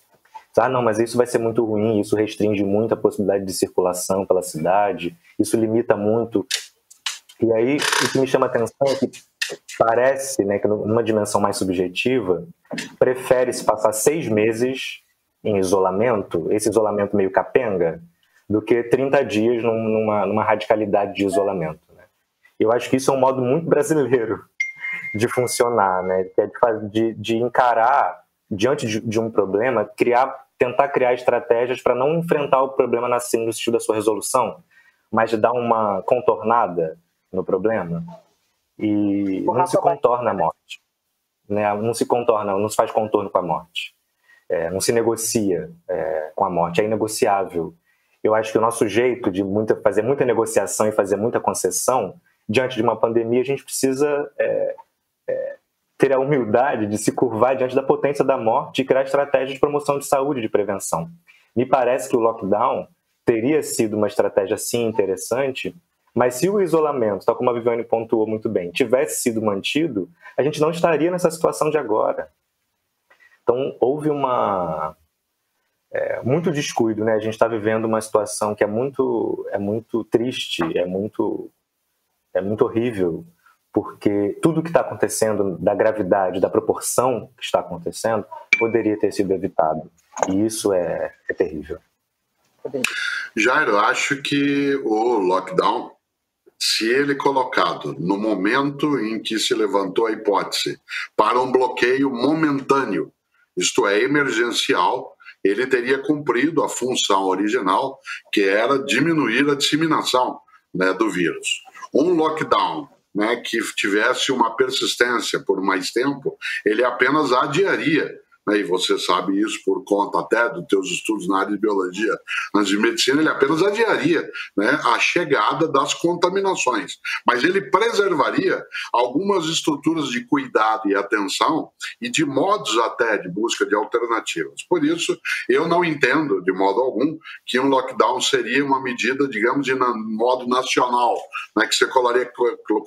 Ah, não, mas isso vai ser muito ruim, isso restringe muito a possibilidade de circulação pela cidade, isso limita muito. E aí, o que me chama a atenção é que parece, né, que numa dimensão mais subjetiva, prefere-se passar seis meses em isolamento, esse isolamento meio capenga, do que 30 dias numa, numa radicalidade de isolamento. Né? Eu acho que isso é um modo muito brasileiro de funcionar, né? é de, de encarar, diante de, de, um problema, criar, tentar criar estratégias para não enfrentar o problema no sentido da sua resolução, mas de dar uma contornada no problema. E não se contorna a morte. Né? Não se contorna, não se faz contorno com a morte. É, não se negocia é, com a morte, é inegociável. Eu acho que o nosso jeito de muita, fazer muita negociação e fazer muita concessão diante de uma pandemia, a gente precisa é, é, ter a humildade de se curvar diante da potência da morte e criar estratégias de promoção de saúde, de prevenção. Me parece que o lockdown teria sido uma estratégia sim interessante, mas se o isolamento, tal como a Viviane pontuou muito bem, tivesse sido mantido, a gente não estaria nessa situação de agora. Então, houve uma. É, muito descuido, né? A gente está vivendo uma situação que é muito, é muito triste, é muito, é muito horrível, porque tudo que está acontecendo, da gravidade, da proporção que está acontecendo, poderia ter sido evitado. E isso é, é terrível. Jairo, acho que o lockdown se ele colocado no momento em que se levantou a hipótese para um bloqueio momentâneo, isto é, emergencial, ele teria cumprido a função original, que era diminuir a disseminação né, do vírus. Um lockdown né, que tivesse uma persistência por mais tempo, ele apenas adiaria né, e você sabe isso por conta até dos teus estudos na área de biologia, antes de medicina, ele apenas adiaria né, a chegada das contaminações, mas ele preservaria algumas estruturas de cuidado e atenção e de modos até de busca de alternativas. Por isso, eu não entendo de modo algum que um lockdown seria uma medida, digamos, de modo nacional, né, que você colocaria,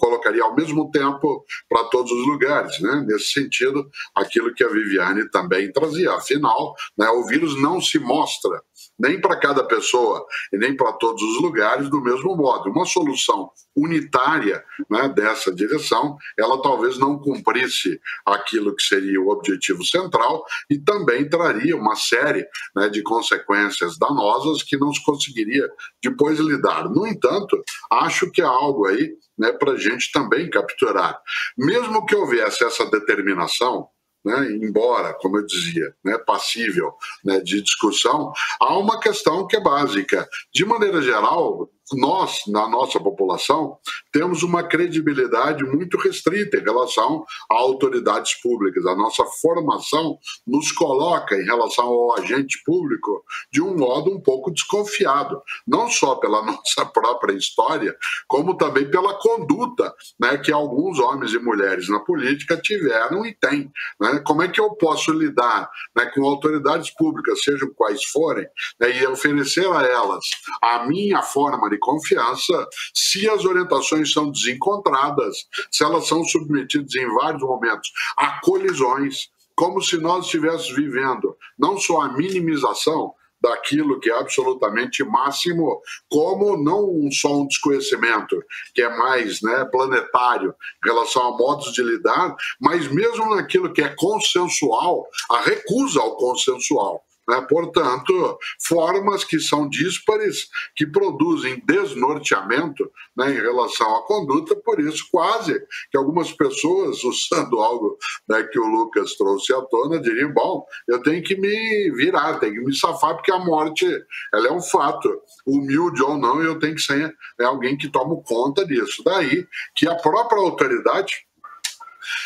colocaria ao mesmo tempo para todos os lugares. Né? Nesse sentido, aquilo que a Viviane também também trazia. Afinal, né, o vírus não se mostra nem para cada pessoa e nem para todos os lugares do mesmo modo. Uma solução unitária né, dessa direção, ela talvez não cumprisse aquilo que seria o objetivo central e também traria uma série né, de consequências danosas que não se conseguiria depois lidar. No entanto, acho que há algo aí né, para a gente também capturar. Mesmo que houvesse essa determinação, né, embora, como eu dizia, né, passível né, de discussão, há uma questão que é básica. De maneira geral, nós, na nossa população, temos uma credibilidade muito restrita em relação a autoridades públicas. A nossa formação nos coloca em relação ao agente público de um modo um pouco desconfiado, não só pela nossa própria história, como também pela conduta né, que alguns homens e mulheres na política tiveram e têm. Né? Como é que eu posso lidar né, com autoridades públicas, sejam quais forem, né, e oferecer a elas a minha forma de confiança se as orientações são desencontradas, se elas são submetidas em vários momentos a colisões, como se nós estivéssemos vivendo não só a minimização daquilo que é absolutamente máximo, como não só um desconhecimento que é mais né, planetário em relação a modos de lidar, mas mesmo naquilo que é consensual, a recusa ao consensual. Né? Portanto, formas que são díspares, que produzem desnorteamento né, em relação à conduta, por isso, quase que algumas pessoas, usando algo né, que o Lucas trouxe à tona, diriam: bom, eu tenho que me virar, tenho que me safar, porque a morte ela é um fato, humilde ou não, eu tenho que ser né, alguém que tome conta disso. Daí que a própria autoridade,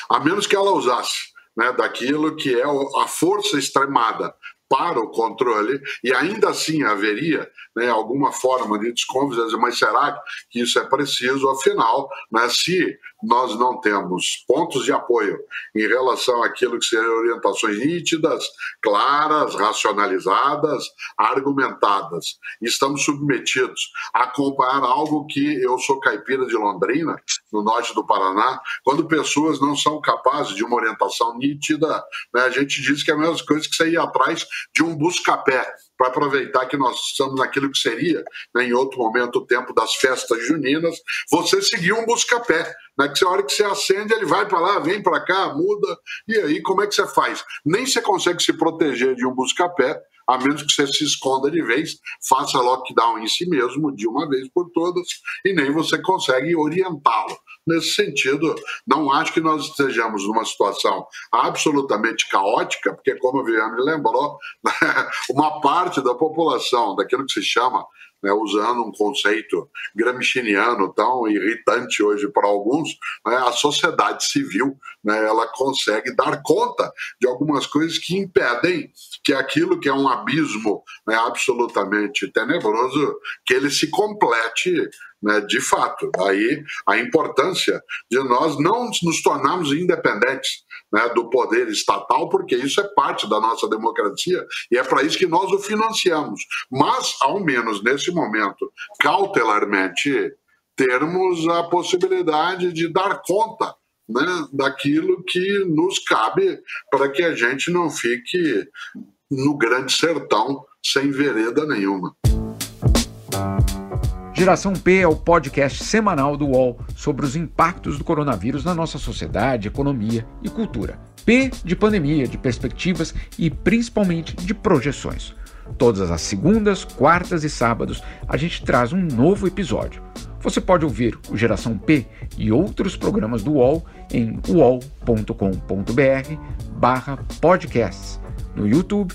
a menos que ela usasse né, daquilo que é a força extremada para o controle e ainda assim haveria né, alguma forma de desconfiança, mas será que isso é preciso? Afinal, né, se nós não temos pontos de apoio em relação àquilo que seriam orientações nítidas, claras, racionalizadas, argumentadas, estamos submetidos a comparar algo que eu sou caipira de Londrina, no norte do Paraná, quando pessoas não são capazes de uma orientação nítida, né, a gente diz que é a mesma coisa que você ir atrás de um busca-pé para aproveitar que nós estamos naquilo que seria, né, em outro momento, o tempo das festas juninas, você seguir um busca-pé. Né, que hora que você acende, ele vai para lá, vem para cá, muda. E aí, como é que você faz? Nem você consegue se proteger de um busca-pé, a menos que você se esconda de vez, faça lockdown em si mesmo de uma vez por todas, e nem você consegue orientá-lo. Nesse sentido, não acho que nós estejamos numa situação absolutamente caótica, porque, como a Viviane lembrou, uma parte da população, daquilo que se chama né, usando um conceito gramsciano tão irritante hoje para alguns, né, a sociedade civil né, ela consegue dar conta de algumas coisas que impedem que aquilo que é um abismo né, absolutamente tenebroso, que ele se complete né, de fato. Aí a importância de nós não nos tornarmos independentes né, do poder estatal, porque isso é parte da nossa democracia e é para isso que nós o financiamos. Mas, ao menos nesse momento, cautelarmente, termos a possibilidade de dar conta né, daquilo que nos cabe para que a gente não fique no grande sertão sem vereda nenhuma. Geração P é o podcast semanal do UOL sobre os impactos do coronavírus na nossa sociedade, economia e cultura. P de pandemia, de perspectivas e principalmente de projeções. Todas as segundas, quartas e sábados a gente traz um novo episódio. Você pode ouvir o Geração P e outros programas do UOL em uol.com.br/podcasts no YouTube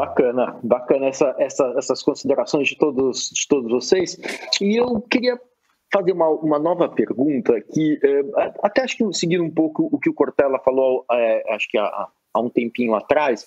Bacana, bacana essa, essa, essas considerações de todos, de todos vocês. E eu queria fazer uma, uma nova pergunta que é, até acho que seguindo um pouco o que o Cortella falou, é, acho que a, há um tempinho atrás,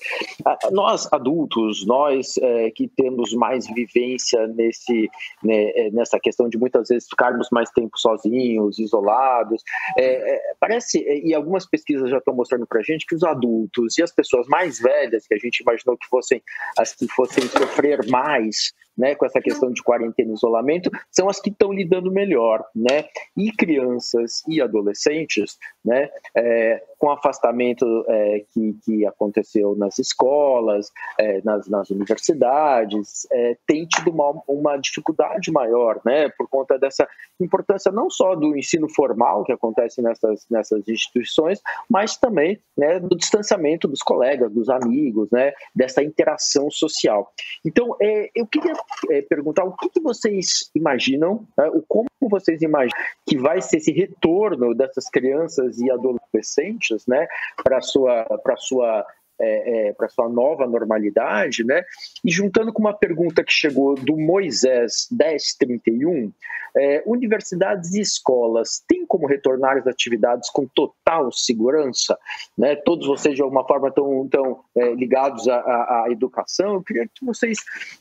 nós adultos, nós é, que temos mais vivência nesse, né, é, nessa questão de muitas vezes ficarmos mais tempo sozinhos, isolados, é, é parece, e algumas pesquisas já estão mostrando para a gente que os adultos e as pessoas mais velhas, que a gente imaginou que fossem as que fossem sofrer mais né, com essa questão de quarentena e isolamento, são as que estão lidando melhor, né? E crianças e adolescentes, né, é, com afastamento é, que, que aconteceu nas escolas, é, nas, nas universidades, é, tem tido uma, uma dificuldade maior, né, por conta dessa importância não só do ensino formal que acontece nessas, nessas instituições, mas também né, do distanciamento dos colegas, dos amigos, né, dessa interação social. Então, é, eu queria é, perguntar o que, que vocês imaginam, né, como vocês imaginam que vai ser esse retorno dessas crianças e adolescentes né, para sua, sua é, é, para sua nova normalidade, né? E juntando com uma pergunta que chegou do Moisés 1031, é, universidades e escolas têm como retornar às atividades com total segurança? Né? Todos vocês, de alguma forma, estão, estão é, ligados à, à, à, educação. Eu queria que vocês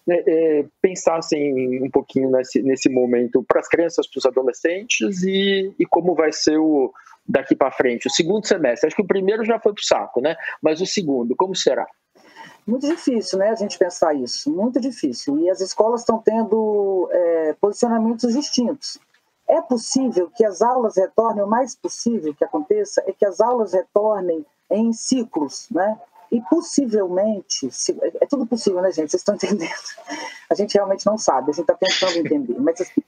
é, é, pensassem um pouquinho nesse, nesse momento para as crianças, para os adolescentes e, e como vai ser o daqui para frente? O segundo semestre, acho que o primeiro já foi para o saco, né? Mas o segundo, como será? Muito difícil, né, a gente pensar isso, muito difícil. E as escolas estão tendo é, posicionamentos distintos. É possível que as aulas retornem, o mais possível que aconteça é que as aulas retornem em ciclos, né? E possivelmente, é tudo possível, né, gente? Vocês estão entendendo? A gente realmente não sabe, a gente está tentando entender. Mas assim,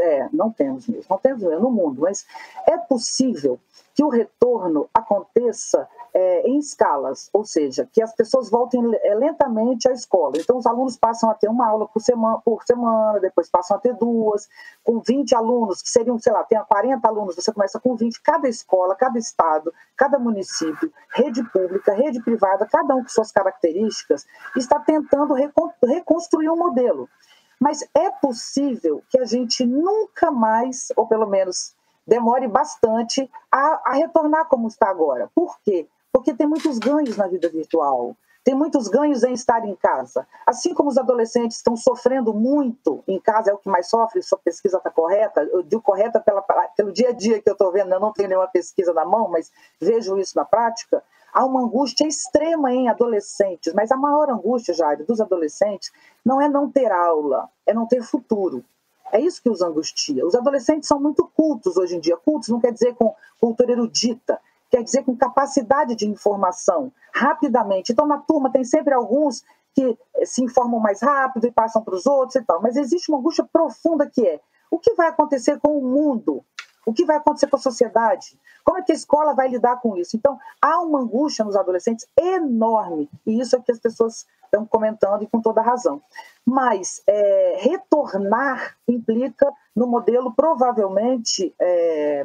é, é, não temos mesmo, não temos mesmo no mundo, mas é possível que o retorno aconteça é, em escalas, ou seja, que as pessoas voltem é, lentamente à escola. Então, os alunos passam a ter uma aula por semana, por semana, depois passam a ter duas, com 20 alunos, que seriam, sei lá, tem 40 alunos, você começa com 20, cada escola, cada estado, cada município, rede pública, rede privada, cada um com suas características, está tentando reconstruir um modelo. Mas é possível que a gente nunca mais, ou pelo menos demore bastante, a, a retornar como está agora. Por quê? porque tem muitos ganhos na vida virtual. Tem muitos ganhos em estar em casa. Assim como os adolescentes estão sofrendo muito em casa, é o que mais sofre, sua pesquisa está correta, eu digo correta pela, pelo dia a dia que eu estou vendo, eu não tenho nenhuma pesquisa na mão, mas vejo isso na prática. Há uma angústia extrema em adolescentes, mas a maior angústia, Jair, dos adolescentes não é não ter aula, é não ter futuro. É isso que os angustia. Os adolescentes são muito cultos hoje em dia. Cultos não quer dizer com cultura erudita, quer dizer com capacidade de informação, rapidamente. Então, na turma tem sempre alguns que eh, se informam mais rápido e passam para os outros e tal. Mas existe uma angústia profunda que é o que vai acontecer com o mundo? O que vai acontecer com a sociedade? Como é que a escola vai lidar com isso? Então, há uma angústia nos adolescentes enorme, e isso é que as pessoas estão comentando e com toda razão. Mas é, retornar implica no modelo provavelmente é,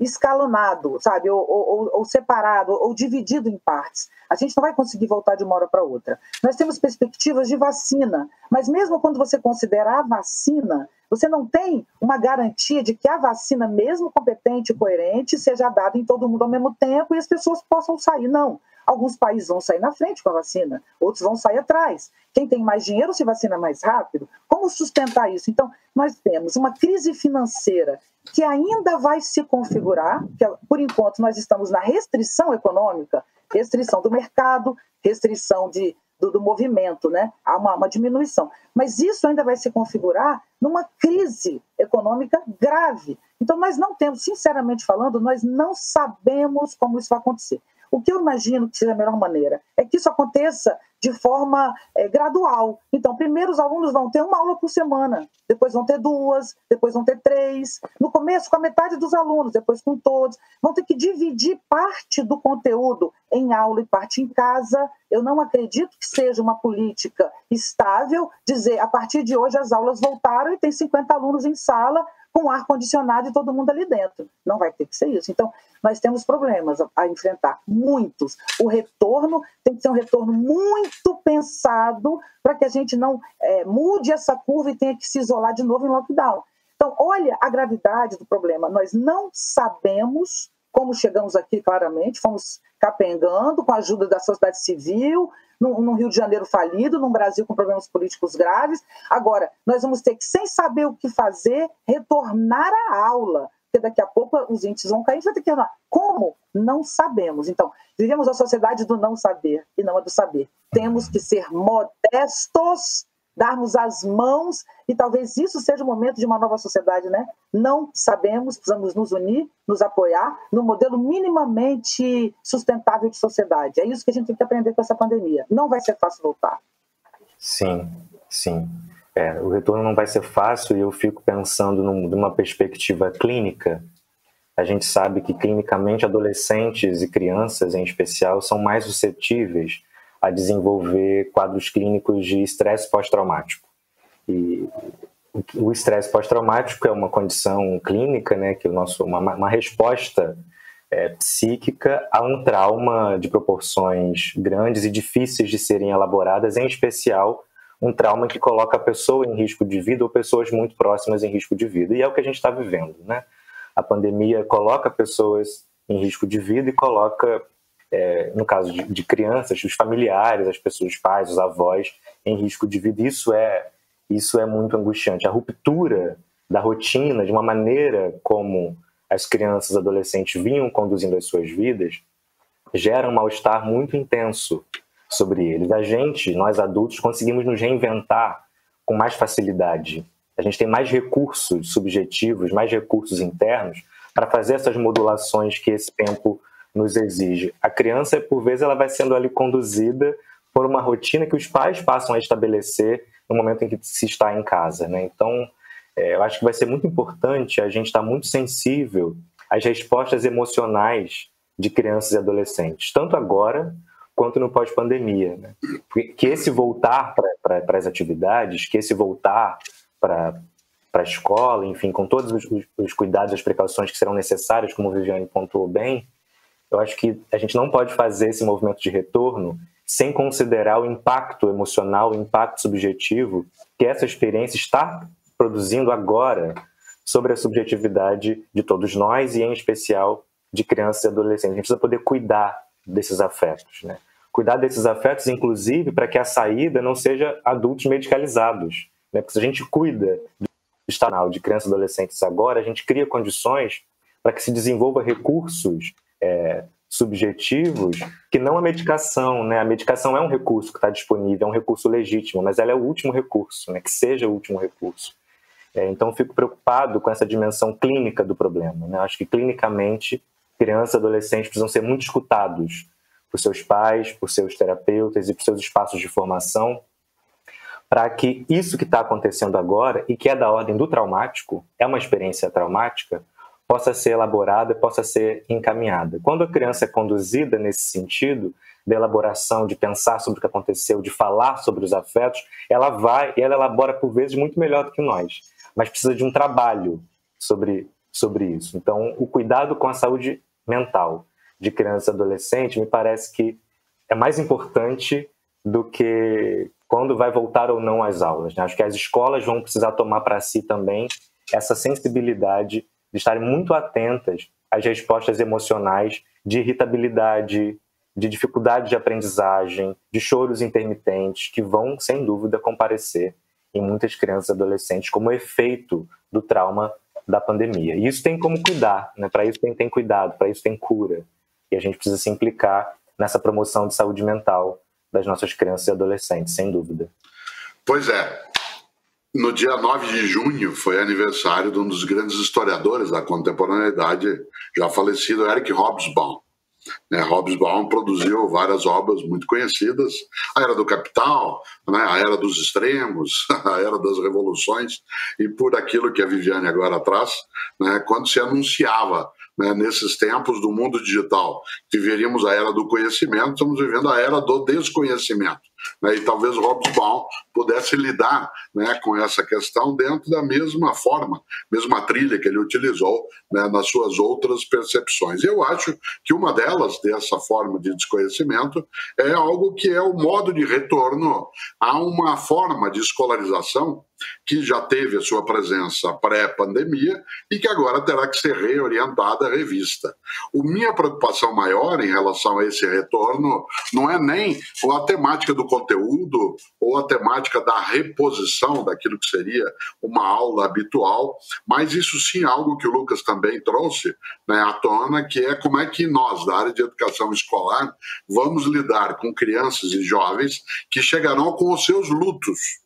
escalonado, sabe, ou, ou, ou, separado, ou dividido em partes. A gente não vai conseguir voltar de uma hora para outra. Nós temos perspectivas de vacina, mas mesmo quando você considera a vacina, você não tem uma garantia de que a vacina, mesmo competente e coerente, seja dada em todo mundo ao mesmo tempo e as pessoas possam sair. Não. Alguns países vão sair na frente com a vacina, outros vão sair atrás. Quem tem mais dinheiro se vacina mais rápido. Como sustentar isso? Então, nós temos uma crise financeira que ainda vai se configurar, que por enquanto nós estamos na restrição econômica, restrição do mercado, restrição de, do, do movimento, né? Há uma, uma diminuição. Mas isso ainda vai se configurar numa crise econômica grave. Então, nós não temos, sinceramente falando, nós não sabemos como isso vai acontecer. O que eu imagino que seja a melhor maneira é que isso aconteça de forma é, gradual. Então, primeiro os alunos vão ter uma aula por semana, depois vão ter duas, depois vão ter três. No começo, com a metade dos alunos, depois com todos. Vão ter que dividir parte do conteúdo em aula e parte em casa. Eu não acredito que seja uma política estável dizer a partir de hoje as aulas voltaram e tem 50 alunos em sala com ar-condicionado e todo mundo ali dentro. Não vai ter que ser isso. Então, nós temos problemas a, a enfrentar, muitos. O retorno tem que ser um retorno muito pensado para que a gente não é, mude essa curva e tenha que se isolar de novo em lockdown. Então, olha a gravidade do problema. Nós não sabemos como chegamos aqui claramente, fomos capengando com a ajuda da sociedade civil, num, Rio de Janeiro falido, num Brasil com problemas políticos graves. Agora, nós vamos ter que, sem saber o que fazer, retornar à aula, porque daqui a pouco os índices vão cair, a gente vai ter que retornar. Como? Não sabemos. Então, vivemos a sociedade do não saber e não a do saber. Temos que ser modestos darmos as mãos e talvez isso seja o momento de uma nova sociedade, né? Não sabemos, precisamos nos unir, nos apoiar no modelo minimamente sustentável de sociedade. É isso que a gente tem que aprender com essa pandemia. Não vai ser fácil voltar. Sim, sim. É, o retorno não vai ser fácil e eu fico pensando num, numa perspectiva clínica. A gente sabe que clinicamente adolescentes e crianças, em especial, são mais suscetíveis a desenvolver quadros clínicos de estresse pós-traumático. E o estresse pós-traumático é uma condição clínica, né, que o nosso, uma, uma resposta é, psíquica a um trauma de proporções grandes e difíceis de serem elaboradas, em especial um trauma que coloca a pessoa em risco de vida ou pessoas muito próximas em risco de vida. E é o que a gente está vivendo, né? A pandemia coloca pessoas em risco de vida e coloca é, no caso de, de, crianças, os familiares, as pessoas, os pais, os avós, em risco de vida. Isso é, isso é muito angustiante. A ruptura da rotina, de uma maneira como as crianças e adolescentes vinham conduzindo as suas vidas, gera um mal-estar muito intenso sobre eles. A gente, nós adultos, conseguimos nos reinventar com mais facilidade. A gente tem mais recursos subjetivos, mais recursos internos para fazer essas modulações que esse tempo nos exige. A criança, por vezes, ela vai sendo ali conduzida por uma rotina que os pais passam a estabelecer no momento em que se está em casa, né? Então, é, eu acho que vai ser muito importante a gente estar muito sensível às respostas emocionais de crianças e adolescentes, tanto agora quanto no pós-pandemia. Né? Que esse voltar para as atividades, que esse voltar para a escola, enfim, com todos os, os cuidados, as precauções que serão necessárias, como o Viviane pontuou bem, eu acho que a gente não pode fazer esse movimento de retorno sem considerar o impacto emocional, o impacto subjetivo que essa experiência está produzindo agora sobre a subjetividade de todos nós e, em especial, de crianças e adolescentes. A gente precisa poder cuidar desses afetos, né? Cuidar desses afetos, inclusive, para que a saída não seja adultos medicalizados, né? Porque se a gente cuida do estado de crianças e adolescentes agora, a gente cria condições para que se desenvolva recursos é, subjetivos que não a medicação, né? A medicação é um recurso que está disponível, é um recurso legítimo, mas ela é o último recurso, né? Que seja o último recurso. É, então, fico preocupado com essa dimensão clínica do problema. Né? Acho que clinicamente crianças e adolescentes precisam ser muito escutados por seus pais, por seus terapeutas e por seus espaços de formação, para que isso que está acontecendo agora e que é da ordem do traumático, é uma experiência traumática, possa ser elaborada, possa ser encaminhada. Quando a criança é conduzida nesse sentido, de elaboração, de pensar sobre o que aconteceu, de falar sobre os afetos, ela vai e ela elabora por vezes muito melhor do que nós, mas precisa de um trabalho sobre, sobre isso. Então, o cuidado com a saúde mental de criança e adolescente me parece que é mais importante do que quando vai voltar ou não às aulas. Né? Acho que as escolas vão precisar tomar para si também essa sensibilidade de estarem muito atentas às respostas emocionais de irritabilidade, de dificuldade de aprendizagem, de choros intermitentes, que vão, sem dúvida, comparecer em muitas crianças e adolescentes como efeito do trauma da pandemia. E isso tem como cuidar, né? para isso tem, tem cuidado, para isso tem cura. E a gente precisa se implicar nessa promoção de saúde mental das nossas crianças e adolescentes, sem dúvida. Pois é, no dia 9 de junho foi aniversário de um dos grandes historiadores da contemporaneidade, já falecido Eric Hobsbawm. Né, Hobsbawm produziu várias obras muito conhecidas, a Era do Capital, né, a Era dos Extremos, a Era das Revoluções, e por aquilo que a Viviane agora traz, né, quando se anunciava né, nesses tempos do mundo digital, que veríamos a Era do Conhecimento, estamos vivendo a Era do Desconhecimento. Né, e talvez Hobsbawm pudesse lidar né, com essa questão dentro da mesma forma, mesma trilha que ele utilizou né, nas suas outras percepções. Eu acho que uma delas, dessa forma de desconhecimento, é algo que é o modo de retorno a uma forma de escolarização que já teve a sua presença pré-pandemia e que agora terá que ser reorientada, revista. O minha preocupação maior em relação a esse retorno não é nem a temática do conteúdo ou a temática da reposição daquilo que seria uma aula habitual, mas isso sim é algo que o Lucas também trouxe né, à tona, que é como é que nós, da área de educação escolar, vamos lidar com crianças e jovens que chegarão com os seus lutos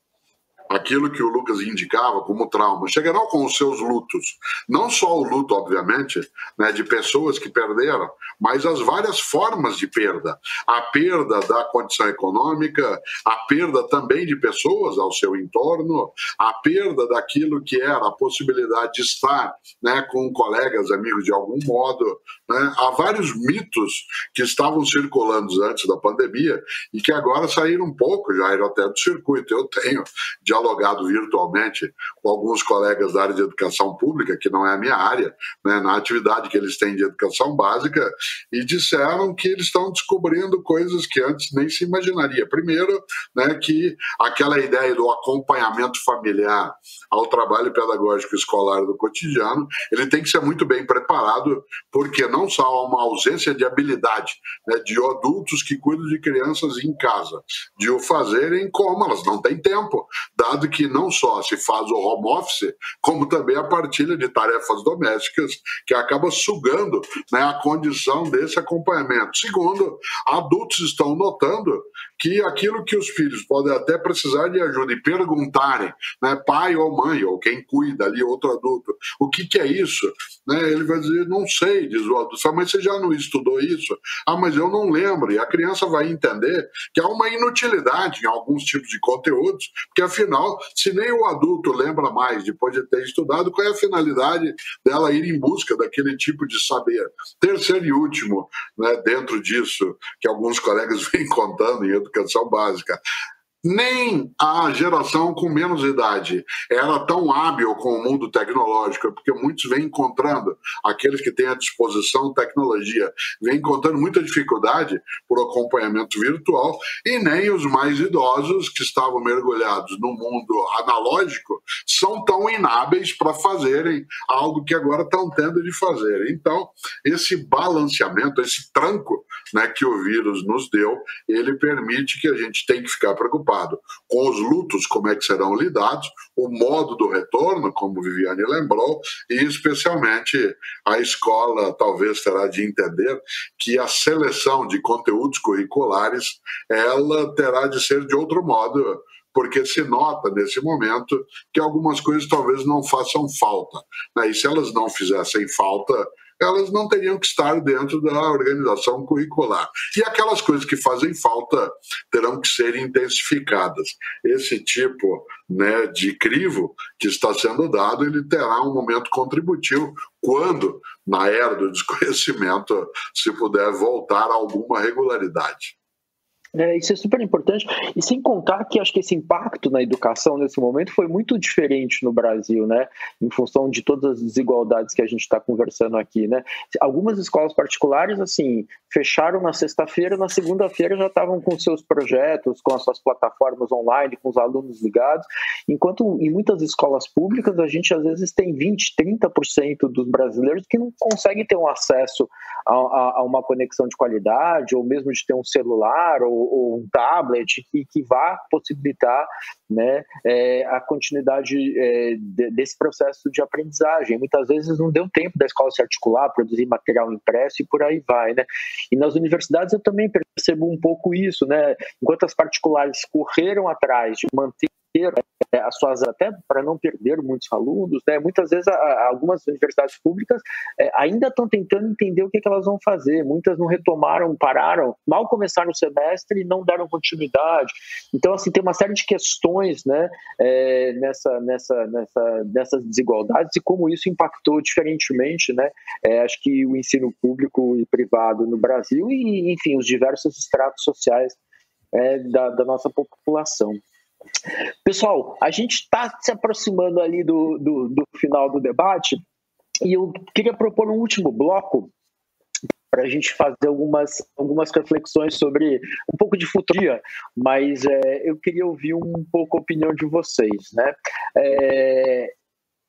aquilo que o Lucas indicava como trauma, chegarão com os seus lutos. Não só o luto, obviamente, né, de pessoas que perderam, mas as várias formas de perda. A perda da condição econômica, a perda também de pessoas ao seu entorno, a perda daquilo que era a possibilidade de estar né, com colegas, amigos de algum modo. Né? Há vários mitos que estavam circulando antes da pandemia e que agora saíram um pouco, já eram até do circuito. Eu tenho de dialogado virtualmente com alguns colegas da área de educação pública, que não é a minha área, né, na atividade que eles têm de educação básica, e disseram que eles estão descobrindo coisas que antes nem se imaginaria. Primeiro, né, que aquela ideia do acompanhamento familiar ao trabalho pedagógico escolar do cotidiano, ele tem que ser muito bem preparado, porque não só há uma ausência de habilidade né, de adultos que cuidam de crianças em casa, de o fazerem como elas não têm tempo, dado que não só se faz o home office, como também a partilha de tarefas domésticas, que acaba sugando né, a condição desse acompanhamento. Segundo, adultos estão notando que aquilo que os filhos podem até precisar de ajuda e perguntarem, né, pai ou mãe, ou quem cuida ali, outro adulto, o que, que é isso? Né, ele vai dizer, não sei, diz o adulto, mas você já não estudou isso? Ah, mas eu não lembro. E a criança vai entender que há uma inutilidade em alguns tipos de conteúdos, porque afinal, se nem o adulto lembra mais depois de ter estudado, qual é a finalidade dela ir em busca daquele tipo de saber? Terceiro e último, né, dentro disso, que alguns colegas vêm contando em educação básica nem a geração com menos idade era tão hábil com o mundo tecnológico, porque muitos vêm encontrando, aqueles que têm à disposição tecnologia, vêm encontrando muita dificuldade por acompanhamento virtual, e nem os mais idosos, que estavam mergulhados no mundo analógico, são tão inábeis para fazerem algo que agora estão tendo de fazer. Então, esse balanceamento, esse tranco né, que o vírus nos deu, ele permite que a gente tenha que ficar preocupado com os lutos, como é que serão lidados, o modo do retorno, como Viviane lembrou, e especialmente a escola talvez terá de entender que a seleção de conteúdos curriculares ela terá de ser de outro modo porque se nota nesse momento que algumas coisas talvez não façam falta. Né? E se elas não fizessem falta, elas não teriam que estar dentro da organização curricular. E aquelas coisas que fazem falta terão que ser intensificadas. Esse tipo né, de crivo que está sendo dado, ele terá um momento contributivo quando, na era do desconhecimento, se puder voltar a alguma regularidade. É, isso é super importante. E sem contar que acho que esse impacto na educação nesse momento foi muito diferente no Brasil, né? Em função de todas as desigualdades que a gente está conversando aqui, né? Algumas escolas particulares, assim, fecharam na sexta-feira, na segunda-feira já estavam com seus projetos, com as suas plataformas online, com os alunos ligados, enquanto em muitas escolas públicas a gente às vezes tem 20, 30% dos brasileiros que não conseguem ter um acesso a, a, a uma conexão de qualidade, ou mesmo de ter um celular ou ou, um tablet que, que vá possibilitar né, é, a continuidade é, de, desse processo de aprendizagem. Muitas vezes não deu tempo da escola se articular, produzir material impresso e por aí vai. Né? E nas universidades eu também percebo um pouco isso. Né? Enquanto as particulares correram atrás de manter é, as suas até para não perder muitos alunos, né? Muitas vezes a, algumas universidades públicas é, ainda estão tentando entender o que, que, elas vão fazer. Muitas não retomaram, pararam, mal começaram o semestre e não deram continuidade. Então assim tem uma série de questões, né? É, nessa, nessa, nessa, nessas desigualdades e como isso impactou diferentemente, né? É, acho que o ensino público e privado no Brasil e enfim os diversos estratos sociais é, da, da nossa população. Pessoal, a gente está se aproximando ali do, do, do final do debate e eu queria propor um último bloco para a gente fazer algumas, algumas reflexões sobre um pouco de futuro, mas é, eu queria ouvir um pouco a opinião de vocês. Né? É,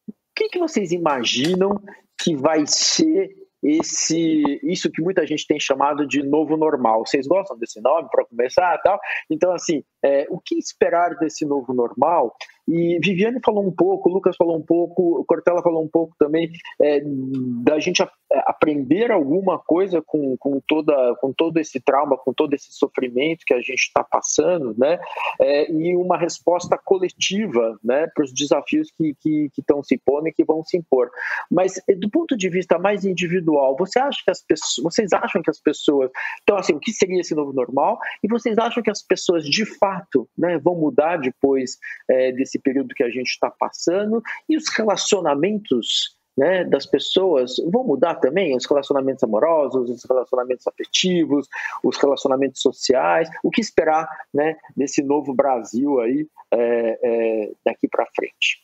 o que, que vocês imaginam que vai ser esse isso que muita gente tem chamado de novo normal. Vocês gostam desse nome para começar, tal? Então assim, é, o que esperar desse novo normal? E Viviane falou um pouco, Lucas falou um pouco, Cortella falou um pouco também é, da gente a, é, aprender alguma coisa com, com, toda, com todo esse trauma, com todo esse sofrimento que a gente está passando, né? É, e uma resposta coletiva, né, para os desafios que estão se pondo e que vão se impor. Mas é, do ponto de vista mais individual, você acha que as pessoas, vocês acham que as pessoas, então assim, o que seria esse novo normal? E vocês acham que as pessoas de fato, né, vão mudar depois é, desse esse período que a gente está passando e os relacionamentos né, das pessoas vão mudar também, os relacionamentos amorosos, os relacionamentos afetivos, os relacionamentos sociais, o que esperar né, desse novo Brasil aí é, é, daqui para frente?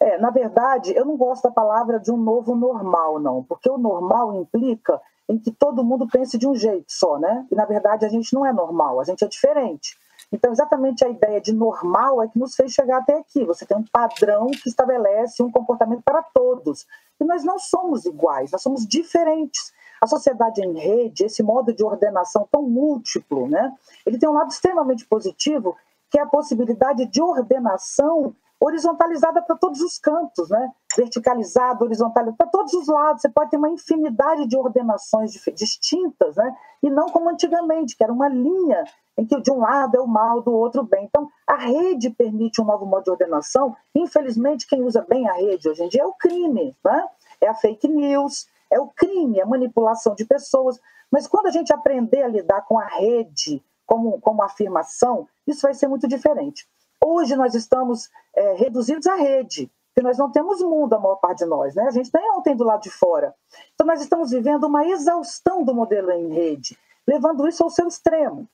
É, na verdade, eu não gosto da palavra de um novo normal, não, porque o normal implica em que todo mundo pense de um jeito só, né? E na verdade a gente não é normal, a gente é diferente. Então, exatamente a ideia de normal é que nos fez chegar até aqui. Você tem um padrão que estabelece um comportamento para todos. E nós não somos iguais, nós somos diferentes. A sociedade em rede, esse modo de ordenação tão múltiplo, né? ele tem um lado extremamente positivo, que é a possibilidade de ordenação horizontalizada para todos os cantos, né? verticalizada, horizontal, para todos os lados. Você pode ter uma infinidade de ordenações distintas, né? e não como antigamente, que era uma linha em que de um lado é o mal, do outro o bem. Então, a rede permite um novo modo de ordenação. Infelizmente, quem usa bem a rede hoje em dia é o crime, né? é a fake news, é o crime, a manipulação de pessoas. Mas quando a gente aprender a lidar com a rede como, como afirmação, isso vai ser muito diferente. Hoje nós estamos é, reduzidos à rede, porque nós não temos mundo, a maior parte de nós, né? A gente tem ontem do lado de fora. Então nós estamos vivendo uma exaustão do modelo em rede, levando isso ao seu extremo.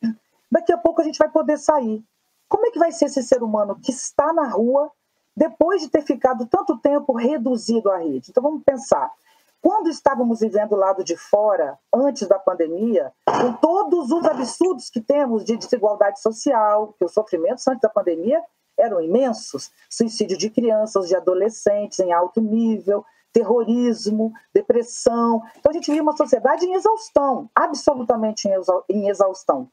Daqui a pouco a gente vai poder sair. Como é que vai ser esse ser humano que está na rua depois de ter ficado tanto tempo reduzido à rede? Então vamos pensar. Quando estávamos vivendo do lado de fora, antes da pandemia, com todos os absurdos que temos de desigualdade social, que os sofrimentos antes da pandemia eram imensos suicídio de crianças, de adolescentes em alto nível, terrorismo, depressão. Então a gente vive uma sociedade em exaustão, absolutamente em exaustão.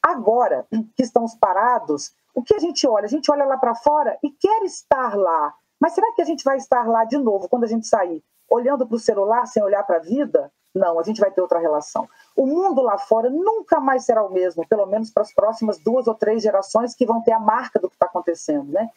Agora que estamos parados, o que a gente olha? A gente olha lá para fora e quer estar lá. Mas será que a gente vai estar lá de novo quando a gente sair? Olhando para o celular sem olhar para a vida? Não, a gente vai ter outra relação. O mundo lá fora nunca mais será o mesmo, pelo menos para as próximas duas ou três gerações que vão ter a marca do que está acontecendo, né?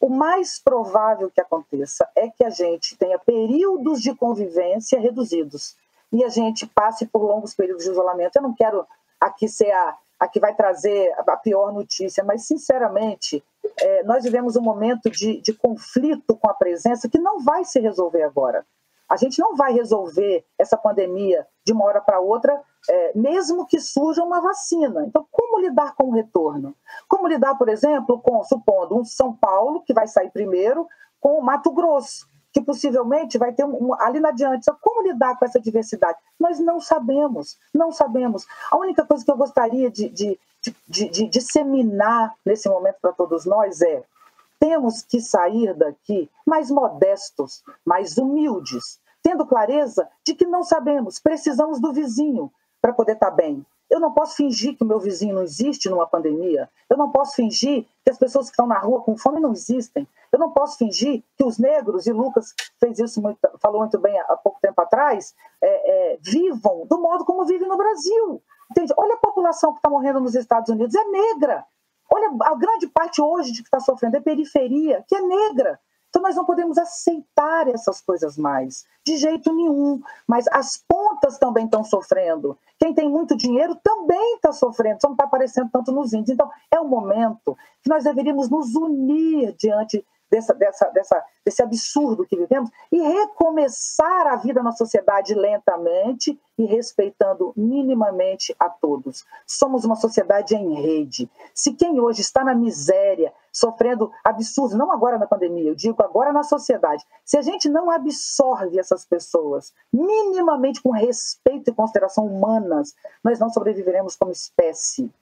O mais provável que aconteça é que a gente tenha períodos de convivência reduzidos e a gente passe por longos períodos de isolamento. Eu não quero aqui ser a, a que vai trazer a pior notícia, mas, sinceramente, é, nós vivemos um momento de, de conflito com a presença que não vai se resolver agora. A gente não vai resolver essa pandemia de uma hora para outra, é, mesmo que surja uma vacina. Então, como lidar com o retorno? Como lidar, por exemplo, com, supondo, um São Paulo, que vai sair primeiro, com o Mato Grosso, que possivelmente vai ter um, um, ali na diante. Então, como lidar com essa diversidade? Nós não sabemos, não sabemos. A única coisa que eu gostaria de, de, de, de, de disseminar nesse momento para todos nós é temos que sair daqui mais modestos, mais humildes, tendo clareza de que não sabemos, precisamos do vizinho para poder estar tá bem. Eu não posso fingir que o meu vizinho não existe numa pandemia. Eu não posso fingir que as pessoas que estão na rua com fome não existem. Eu não posso fingir que os negros, e Lucas fez isso, muito, falou muito bem há pouco tempo atrás, é, é, vivam do modo como vivem no Brasil. Entende? Olha a população que está morrendo nos Estados Unidos, é negra. Olha, a grande parte hoje de que está sofrendo é periferia, que é negra. Então nós não podemos aceitar essas coisas mais, de jeito nenhum. Mas as pontas também estão sofrendo. Quem tem muito dinheiro também está sofrendo, só não está aparecendo tanto nos índices. Então é um momento que nós deveríamos nos unir diante dessa, dessa, dessa, desse absurdo que vivemos e recomeçar a vida na sociedade lentamente e respeitando minimamente a todos. Somos uma sociedade em rede. Se quem hoje está na miséria, sofrendo absurdos, não agora na pandemia, eu digo agora na sociedade, se a gente não absorve essas pessoas minimamente com respeito e consideração humanas, nós não sobreviveremos como espécie.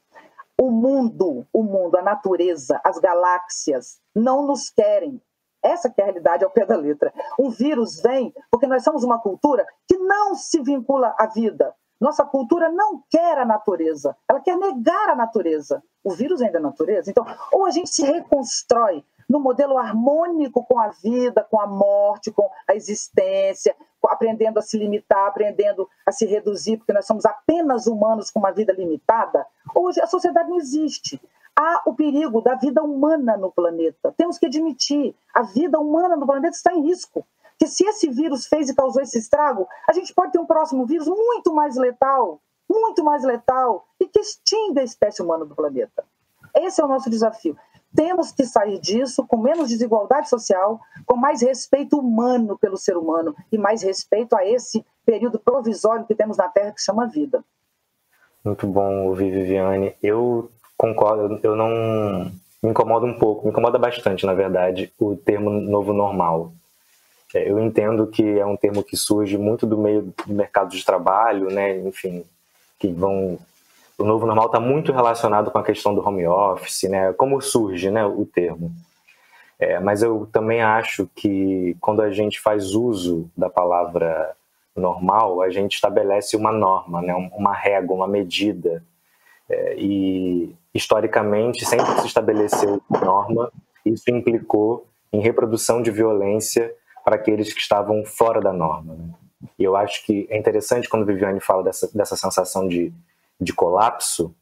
O mundo, o mundo, a natureza, as galáxias não nos querem. Essa que é a realidade ao pé da letra. Um vírus vem porque nós somos uma cultura que não se vincula à vida. Nossa cultura não quer a natureza, ela quer negar a natureza. O vírus ainda é natureza. Então, ou a gente se reconstrói no modelo harmônico com a vida, com a morte, com a existência, aprendendo a se limitar, aprendendo a se reduzir, porque nós somos apenas humanos com uma vida limitada, hoje a sociedade não existe. Há o perigo da vida humana no planeta. Temos que admitir, a vida humana no planeta está em risco. Que se esse vírus fez e causou esse estrago, a gente pode ter um próximo vírus muito mais letal, muito mais letal, e que extinga a espécie humana do planeta. Esse é o nosso desafio. Temos que sair disso com menos desigualdade social, com mais respeito humano pelo ser humano e mais respeito a esse período provisório que temos na Terra que chama vida. Muito bom ouvir, Viviane. Eu concordo, eu não. Me incomoda um pouco, me incomoda bastante, na verdade, o termo novo normal. É, eu entendo que é um termo que surge muito do meio do mercado de trabalho, né? enfim, que vão o novo normal está muito relacionado com a questão do home office, né? Como surge, né, o termo. É, mas eu também acho que quando a gente faz uso da palavra normal, a gente estabelece uma norma, né? Uma régua, uma medida. É, e historicamente sempre se estabeleceu norma. Isso implicou em reprodução de violência para aqueles que estavam fora da norma. Né? E eu acho que é interessante quando Viviane fala dessa, dessa sensação de de colapso,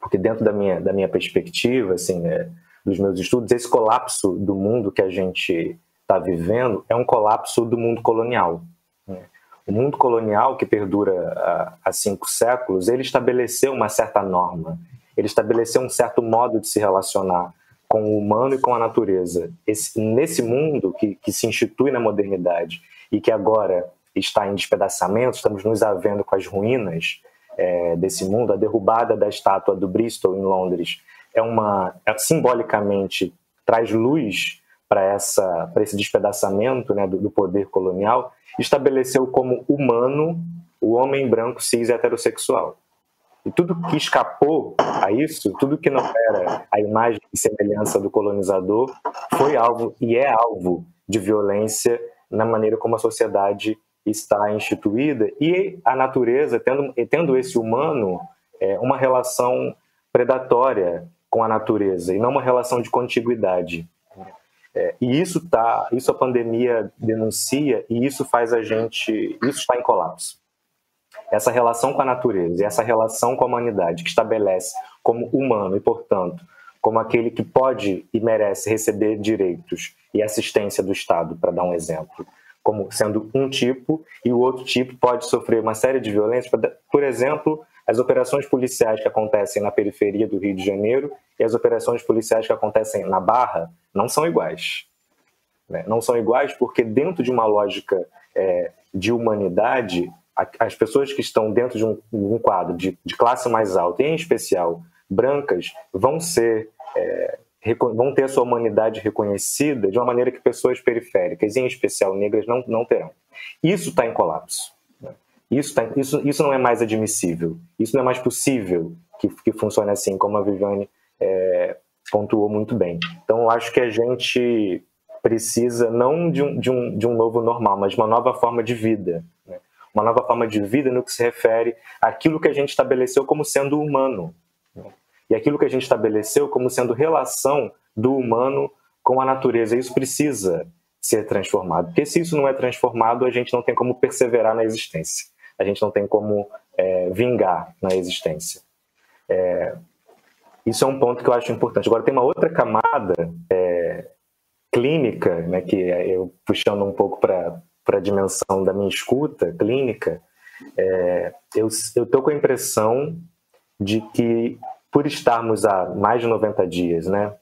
porque dentro da minha, da minha perspectiva, assim, é, dos meus estudos, esse colapso do mundo que a gente está vivendo é um colapso do mundo colonial. Né? O mundo colonial, que perdura há cinco séculos, ele estabeleceu uma certa norma, ele estabeleceu um certo modo de se relacionar com o humano e com a natureza. Esse, nesse mundo que, que se institui na modernidade e que agora está em despedaçamento, estamos nos havendo com as ruínas, é, desse mundo, a derrubada da estátua do Bristol em Londres é uma é, simbolicamente traz luz para essa para esse despedaçamento né, do, do, poder colonial, estabeleceu como humano o homem branco cis heterossexual. E tudo que escapou a isso, tudo que não era a imagem e semelhança do colonizador, foi alvo e é alvo de violência na maneira como a sociedade está instituída e a natureza, tendo, tendo esse humano, é, uma relação predatória com a natureza e não uma relação de contiguidade. É, e isso tá, isso a pandemia denuncia e isso faz a gente, isso está em colapso. Essa relação com a natureza essa relação com a humanidade que estabelece como humano e, portanto, como aquele que pode e merece receber direitos e assistência do Estado, para dar um exemplo, como sendo um tipo e o outro tipo pode sofrer uma série de violências, por exemplo, as operações policiais que acontecem na periferia do Rio de Janeiro e as operações policiais que acontecem na Barra não são iguais. Né? Não são iguais porque, dentro de uma lógica é, de humanidade, as pessoas que estão dentro de um, um quadro de, de, classe mais alta, em especial brancas, vão ser. É, vão ter a sua humanidade reconhecida de uma maneira que pessoas periféricas, em especial negras, não, não terão. Isso está em colapso. Isso, tá, isso, isso não é mais admissível, isso não é mais possível que, que funcione assim, como a Viviane é, pontuou muito bem. Então, eu acho que a gente precisa não de um, de um, de um novo normal, mas de uma nova forma de vida. Né? Uma nova forma de vida no que se refere àquilo que a gente estabeleceu como sendo humano. E aquilo que a gente estabeleceu como sendo relação do humano com a natureza. Isso precisa ser transformado. Porque se isso não é transformado, a gente não tem como perseverar na existência a gente não tem como é, vingar na existência. É, isso é um ponto que eu acho importante. Agora, tem uma outra camada é, clínica, né, que é eu puxando um pouco para a dimensão da minha escuta clínica, é, eu estou com a impressão de que, por estarmos há mais de 90 dias, né,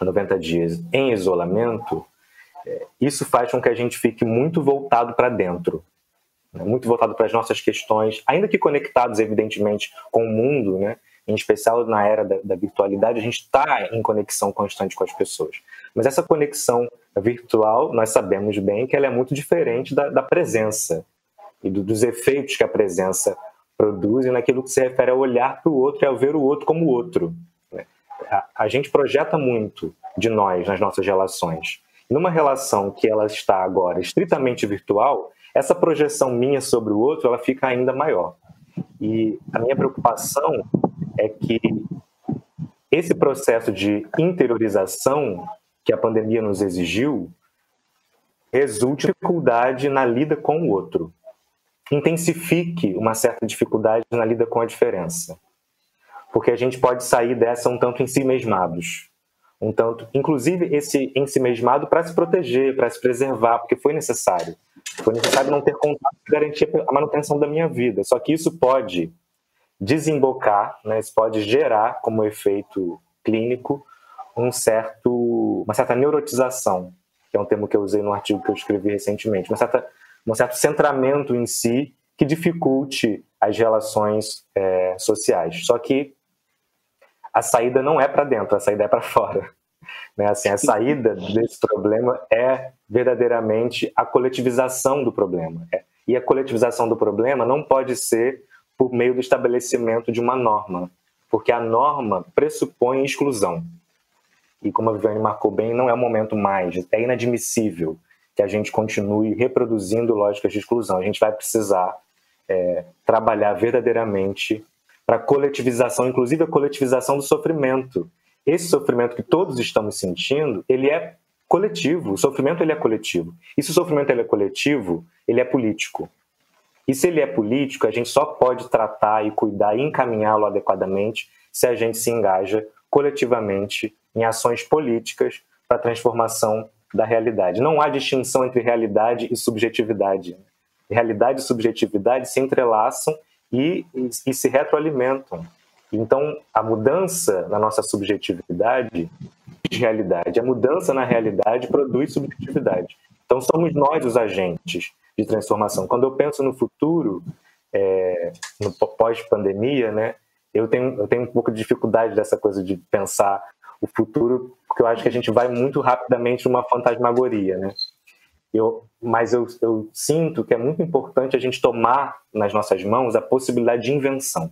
90 dias em isolamento, é, isso faz com que a gente fique muito voltado para dentro né, muito voltado para as nossas questões, ainda que conectados, evidentemente, com o mundo, né, em especial na era da, da virtualidade, a gente está em conexão constante com as pessoas. Mas essa conexão virtual, nós sabemos bem que ela é muito diferente da, da presença e do, dos efeitos que a presença produz naquilo que se refere a olhar para o outro e a ver o outro como outro. Né. A, a gente projeta muito de nós nas nossas relações. Numa relação que ela está agora estritamente virtual, essa projeção minha sobre o outro ela fica ainda maior. E a minha preocupação é que esse processo de interiorização que a pandemia nos exigiu resulte em dificuldade na lida com o outro, intensifique uma certa dificuldade na lida com a diferença, porque a gente pode sair dessa um tanto em si mesmados, um tanto, inclusive esse em si mesmado para se proteger, para se preservar, porque foi necessário. Foi necessário não ter contato garantir a manutenção da minha vida. Só que isso pode desembocar, né, isso pode gerar como efeito clínico um certo, uma certa neurotização, que é um termo que eu usei no artigo que eu escrevi recentemente, uma certa, um certo centramento em si que dificulte as relações é, sociais. Só que a saída não é para dentro, a saída é para fora. Né? Assim, a saída desse problema é verdadeiramente a coletivização do problema. É. E a coletivização do problema não pode ser por meio do estabelecimento de uma norma, porque a norma pressupõe exclusão. E como a Viviane marcou bem, não é o momento mais, é inadmissível que a gente continue reproduzindo lógicas de exclusão. A gente vai precisar é, trabalhar verdadeiramente para a coletivização, inclusive a coletivização do sofrimento, esse sofrimento que todos estamos sentindo, ele é coletivo. O sofrimento ele é coletivo. E se o sofrimento ele é coletivo, ele é político. E se ele é político, a gente só pode tratar e cuidar e encaminhá-lo adequadamente se a gente se engaja coletivamente em ações políticas para a transformação da realidade. Não há distinção entre realidade e subjetividade. Realidade e subjetividade se entrelaçam e, e, se retroalimentam. Então, a mudança na nossa subjetividade de realidade, a mudança na realidade produz subjetividade. Então, somos nós os agentes de transformação. Quando eu penso no futuro, é, no pós-pandemia, né, eu tenho, eu tenho um pouco de dificuldade dessa coisa de pensar o futuro, porque eu acho que a gente vai muito rapidamente numa fantasmagoria, né? Eu, mas eu, eu sinto que é muito importante a gente tomar nas nossas mãos a possibilidade de invenção.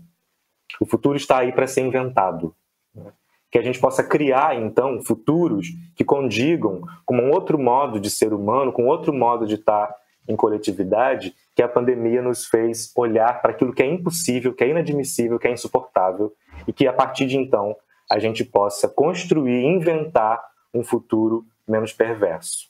O futuro está aí para ser inventado. Né? que a gente possa criar, então, futuros que condigam com um outro modo de ser humano, com outro modo de estar em coletividade, que a pandemia nos fez olhar para aquilo que é impossível, que é inadmissível, que é insuportável, e que a partir de então a gente possa construir, inventar um futuro menos perverso.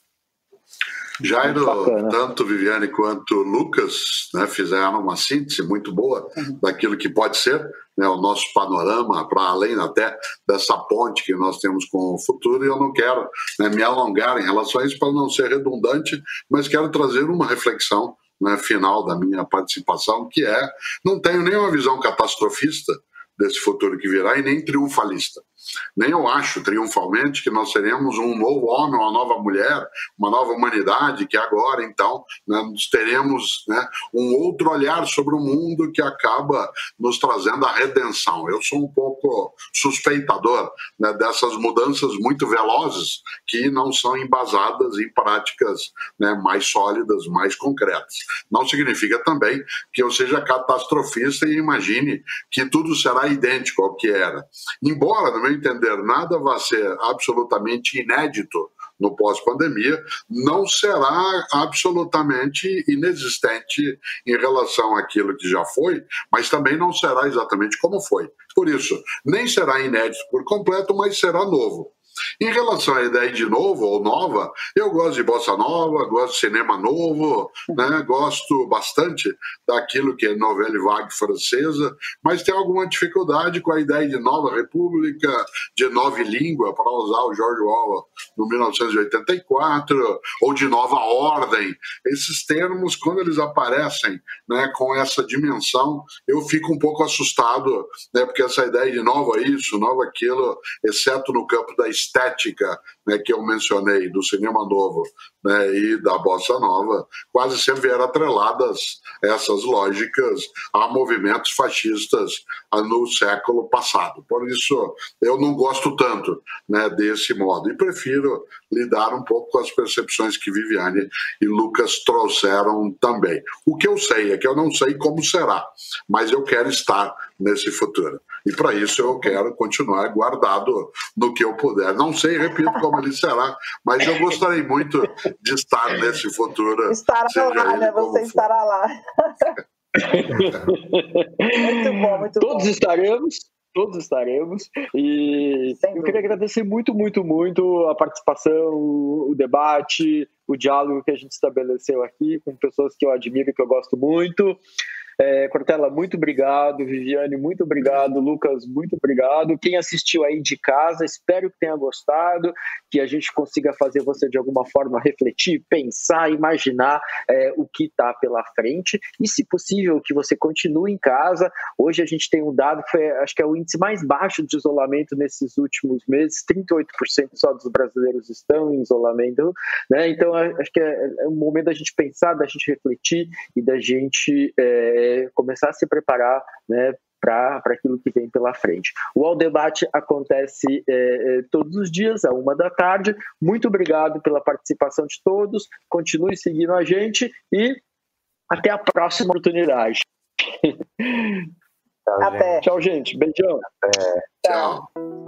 Jairo, tanto Viviane quanto Lucas né, fizeram uma síntese muito boa uhum. daquilo que pode ser né, o nosso panorama, para além até dessa ponte que nós temos com o futuro, e eu não quero né, me alongar em relação a isso para não ser redundante, mas quero trazer uma reflexão né, final da minha participação, que é: não tenho nenhuma visão catastrofista desse futuro que virá e nem triunfalista. Nem eu acho triunfalmente que nós seremos um novo homem, uma nova mulher, uma nova humanidade, que agora, então, né, teremos né, um outro olhar sobre o mundo que acaba nos trazendo a redenção. Eu sou um pouco suspeitador né, dessas mudanças muito velozes que não são embasadas em práticas né, mais sólidas, mais concretas. Não significa também que eu seja catastrofista e imagine que tudo será idêntico ao que era. Embora, no meu entender, nada vai ser absolutamente inédito no pós-pandemia, não será absolutamente inexistente em relação àquilo que já foi, mas também não será exatamente como foi. Por isso, nem será inédito por completo, mas será novo. Em relação à ideia de novo ou nova, eu gosto de bossa nova, gosto de cinema novo, né? gosto bastante daquilo que é novela vague francesa, mas tem alguma dificuldade com a ideia de nova república, de nova língua, para usar o George Orwell no 1984, ou de nova ordem. Esses termos, quando eles aparecem né, com essa dimensão, eu fico um pouco assustado, né, porque essa ideia de nova isso, nova aquilo, exceto no campo da estética né, que eu mencionei do cinema novo né, e da bossa nova, quase sempre eram atreladas essas lógicas a movimentos fascistas no século passado. Por isso, eu não gosto tanto né, desse modo e prefiro lidar um pouco com as percepções que Viviane e Lucas trouxeram também. O que eu sei é que eu não sei como será, mas eu quero estar nesse futuro. E para isso eu quero continuar guardado no que eu puder. Não sei, repito, como ele será, mas eu gostaria muito de estar nesse futuro. Estará lá, né? Você for. estará lá. muito bom, muito Todos bom. estaremos todos estaremos. E eu queria agradecer muito, muito, muito a participação, o debate, o diálogo que a gente estabeleceu aqui com pessoas que eu admiro e que eu gosto muito. É, Cortella, muito obrigado. Viviane, muito obrigado. Lucas, muito obrigado. Quem assistiu aí de casa, espero que tenha gostado, que a gente consiga fazer você de alguma forma refletir, pensar, imaginar é, o que está pela frente e, se possível, que você continue em casa. Hoje a gente tem um dado que foi, acho que é o índice mais baixo de isolamento nesses últimos meses, 38% só dos brasileiros estão em isolamento, né? Então acho que é, é um momento da gente pensar, da gente refletir e da gente é, começar a se preparar né, para aquilo que vem pela frente. O All Debate acontece é, é, todos os dias, à uma da tarde. Muito obrigado pela participação de todos. Continue seguindo a gente e até a próxima oportunidade. Tchau, Até. Gente. Tchau, gente. Beijão. Até. Tchau.